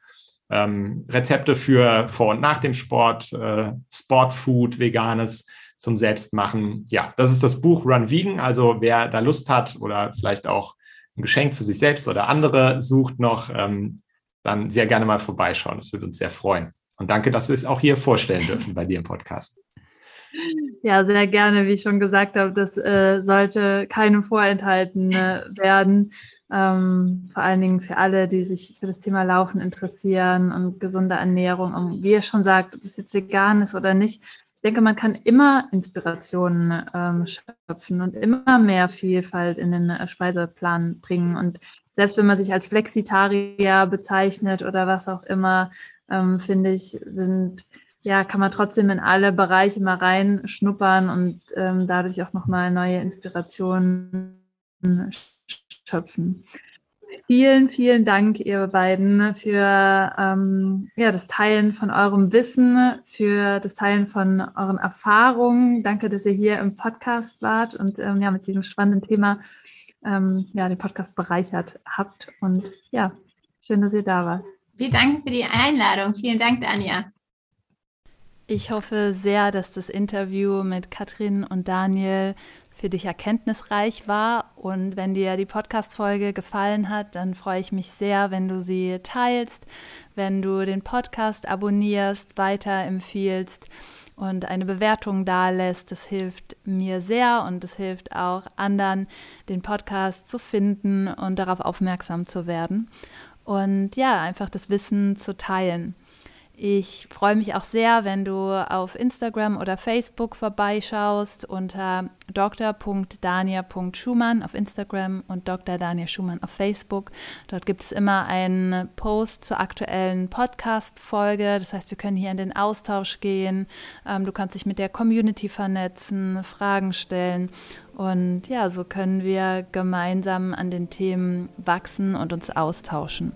Ähm, Rezepte für vor und nach dem Sport, äh, Sportfood, veganes zum Selbstmachen. Ja, das ist das Buch Run Vegan. Also wer da Lust hat oder vielleicht auch ein Geschenk für sich selbst oder andere sucht noch, ähm, dann sehr gerne mal vorbeischauen. Das würde uns sehr freuen. Und danke, dass wir es auch hier vorstellen dürfen bei dir im Podcast. Ja, sehr gerne. Wie ich schon gesagt habe, das äh, sollte keinem vorenthalten äh, werden. Ähm, vor allen Dingen für alle, die sich für das Thema Laufen interessieren und gesunde Ernährung. Und wie ihr schon sagt, ob es jetzt vegan ist oder nicht, denke, man kann immer Inspirationen ähm, schöpfen und immer mehr Vielfalt in den äh, Speiseplan bringen. Und selbst wenn man sich als Flexitarier bezeichnet oder was auch immer, ähm, finde ich, sind ja, kann man trotzdem in alle Bereiche mal reinschnuppern und ähm, dadurch auch nochmal neue Inspirationen schöpfen. Vielen, vielen Dank, ihr beiden, für ähm, ja, das Teilen von eurem Wissen, für das Teilen von euren Erfahrungen. Danke, dass ihr hier im Podcast wart und ähm, ja, mit diesem spannenden Thema ähm, ja, den Podcast bereichert habt. Und ja, schön, dass ihr da wart. Wir danken für die Einladung. Vielen Dank, Dania. Ich hoffe sehr, dass das Interview mit Katrin und Daniel für dich erkenntnisreich war. Und wenn dir die Podcast-Folge gefallen hat, dann freue ich mich sehr, wenn du sie teilst, wenn du den Podcast abonnierst, weiterempfiehlst und eine Bewertung dalässt. Das hilft mir sehr und es hilft auch anderen, den Podcast zu finden und darauf aufmerksam zu werden. Und ja, einfach das Wissen zu teilen. Ich freue mich auch sehr, wenn du auf Instagram oder Facebook vorbeischaust unter dr.dania.schumann auf Instagram und Dr. Dania Schumann auf Facebook. Dort gibt es immer einen Post zur aktuellen Podcast-Folge. Das heißt, wir können hier in den Austausch gehen. Ähm, du kannst dich mit der Community vernetzen, Fragen stellen. Und ja, so können wir gemeinsam an den Themen wachsen und uns austauschen.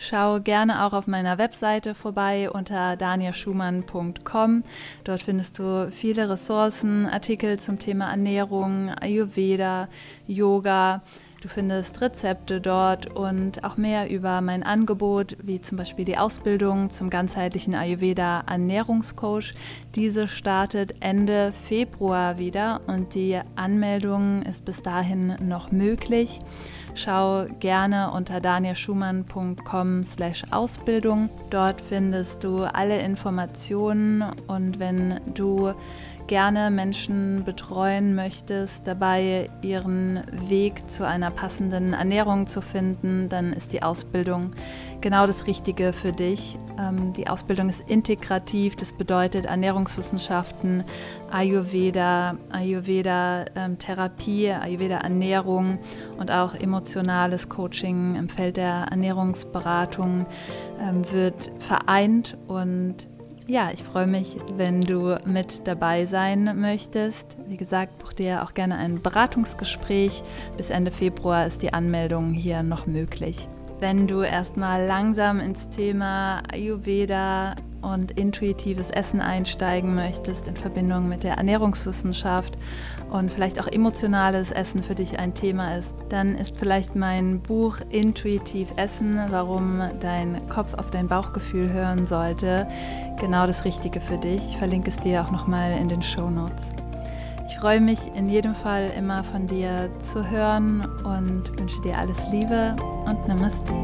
Schau gerne auch auf meiner Webseite vorbei unter danielschumann.com. Dort findest du viele Ressourcen, Artikel zum Thema Ernährung, Ayurveda, Yoga. Du findest Rezepte dort und auch mehr über mein Angebot, wie zum Beispiel die Ausbildung zum ganzheitlichen Ayurveda Ernährungscoach. Diese startet Ende Februar wieder und die Anmeldung ist bis dahin noch möglich. Schau gerne unter danielschumann.com/ausbildung. Dort findest du alle Informationen und wenn du gerne Menschen betreuen möchtest, dabei ihren Weg zu einer passenden Ernährung zu finden, dann ist die Ausbildung genau das Richtige für dich. Ähm, die Ausbildung ist integrativ, das bedeutet Ernährungswissenschaften, Ayurveda, Ayurveda-Therapie, ähm, Ayurveda-Ernährung und auch emotionales Coaching im Feld der Ernährungsberatung ähm, wird vereint und ja, ich freue mich, wenn du mit dabei sein möchtest. Wie gesagt, buch dir auch gerne ein Beratungsgespräch. Bis Ende Februar ist die Anmeldung hier noch möglich. Wenn du erstmal langsam ins Thema Ayurveda und intuitives Essen einsteigen möchtest in Verbindung mit der Ernährungswissenschaft und vielleicht auch emotionales Essen für dich ein Thema ist, dann ist vielleicht mein Buch Intuitiv Essen, warum dein Kopf auf dein Bauchgefühl hören sollte, genau das Richtige für dich. Ich verlinke es dir auch nochmal in den Show Notes. Ich freue mich in jedem Fall immer von dir zu hören und wünsche dir alles Liebe und Namaste.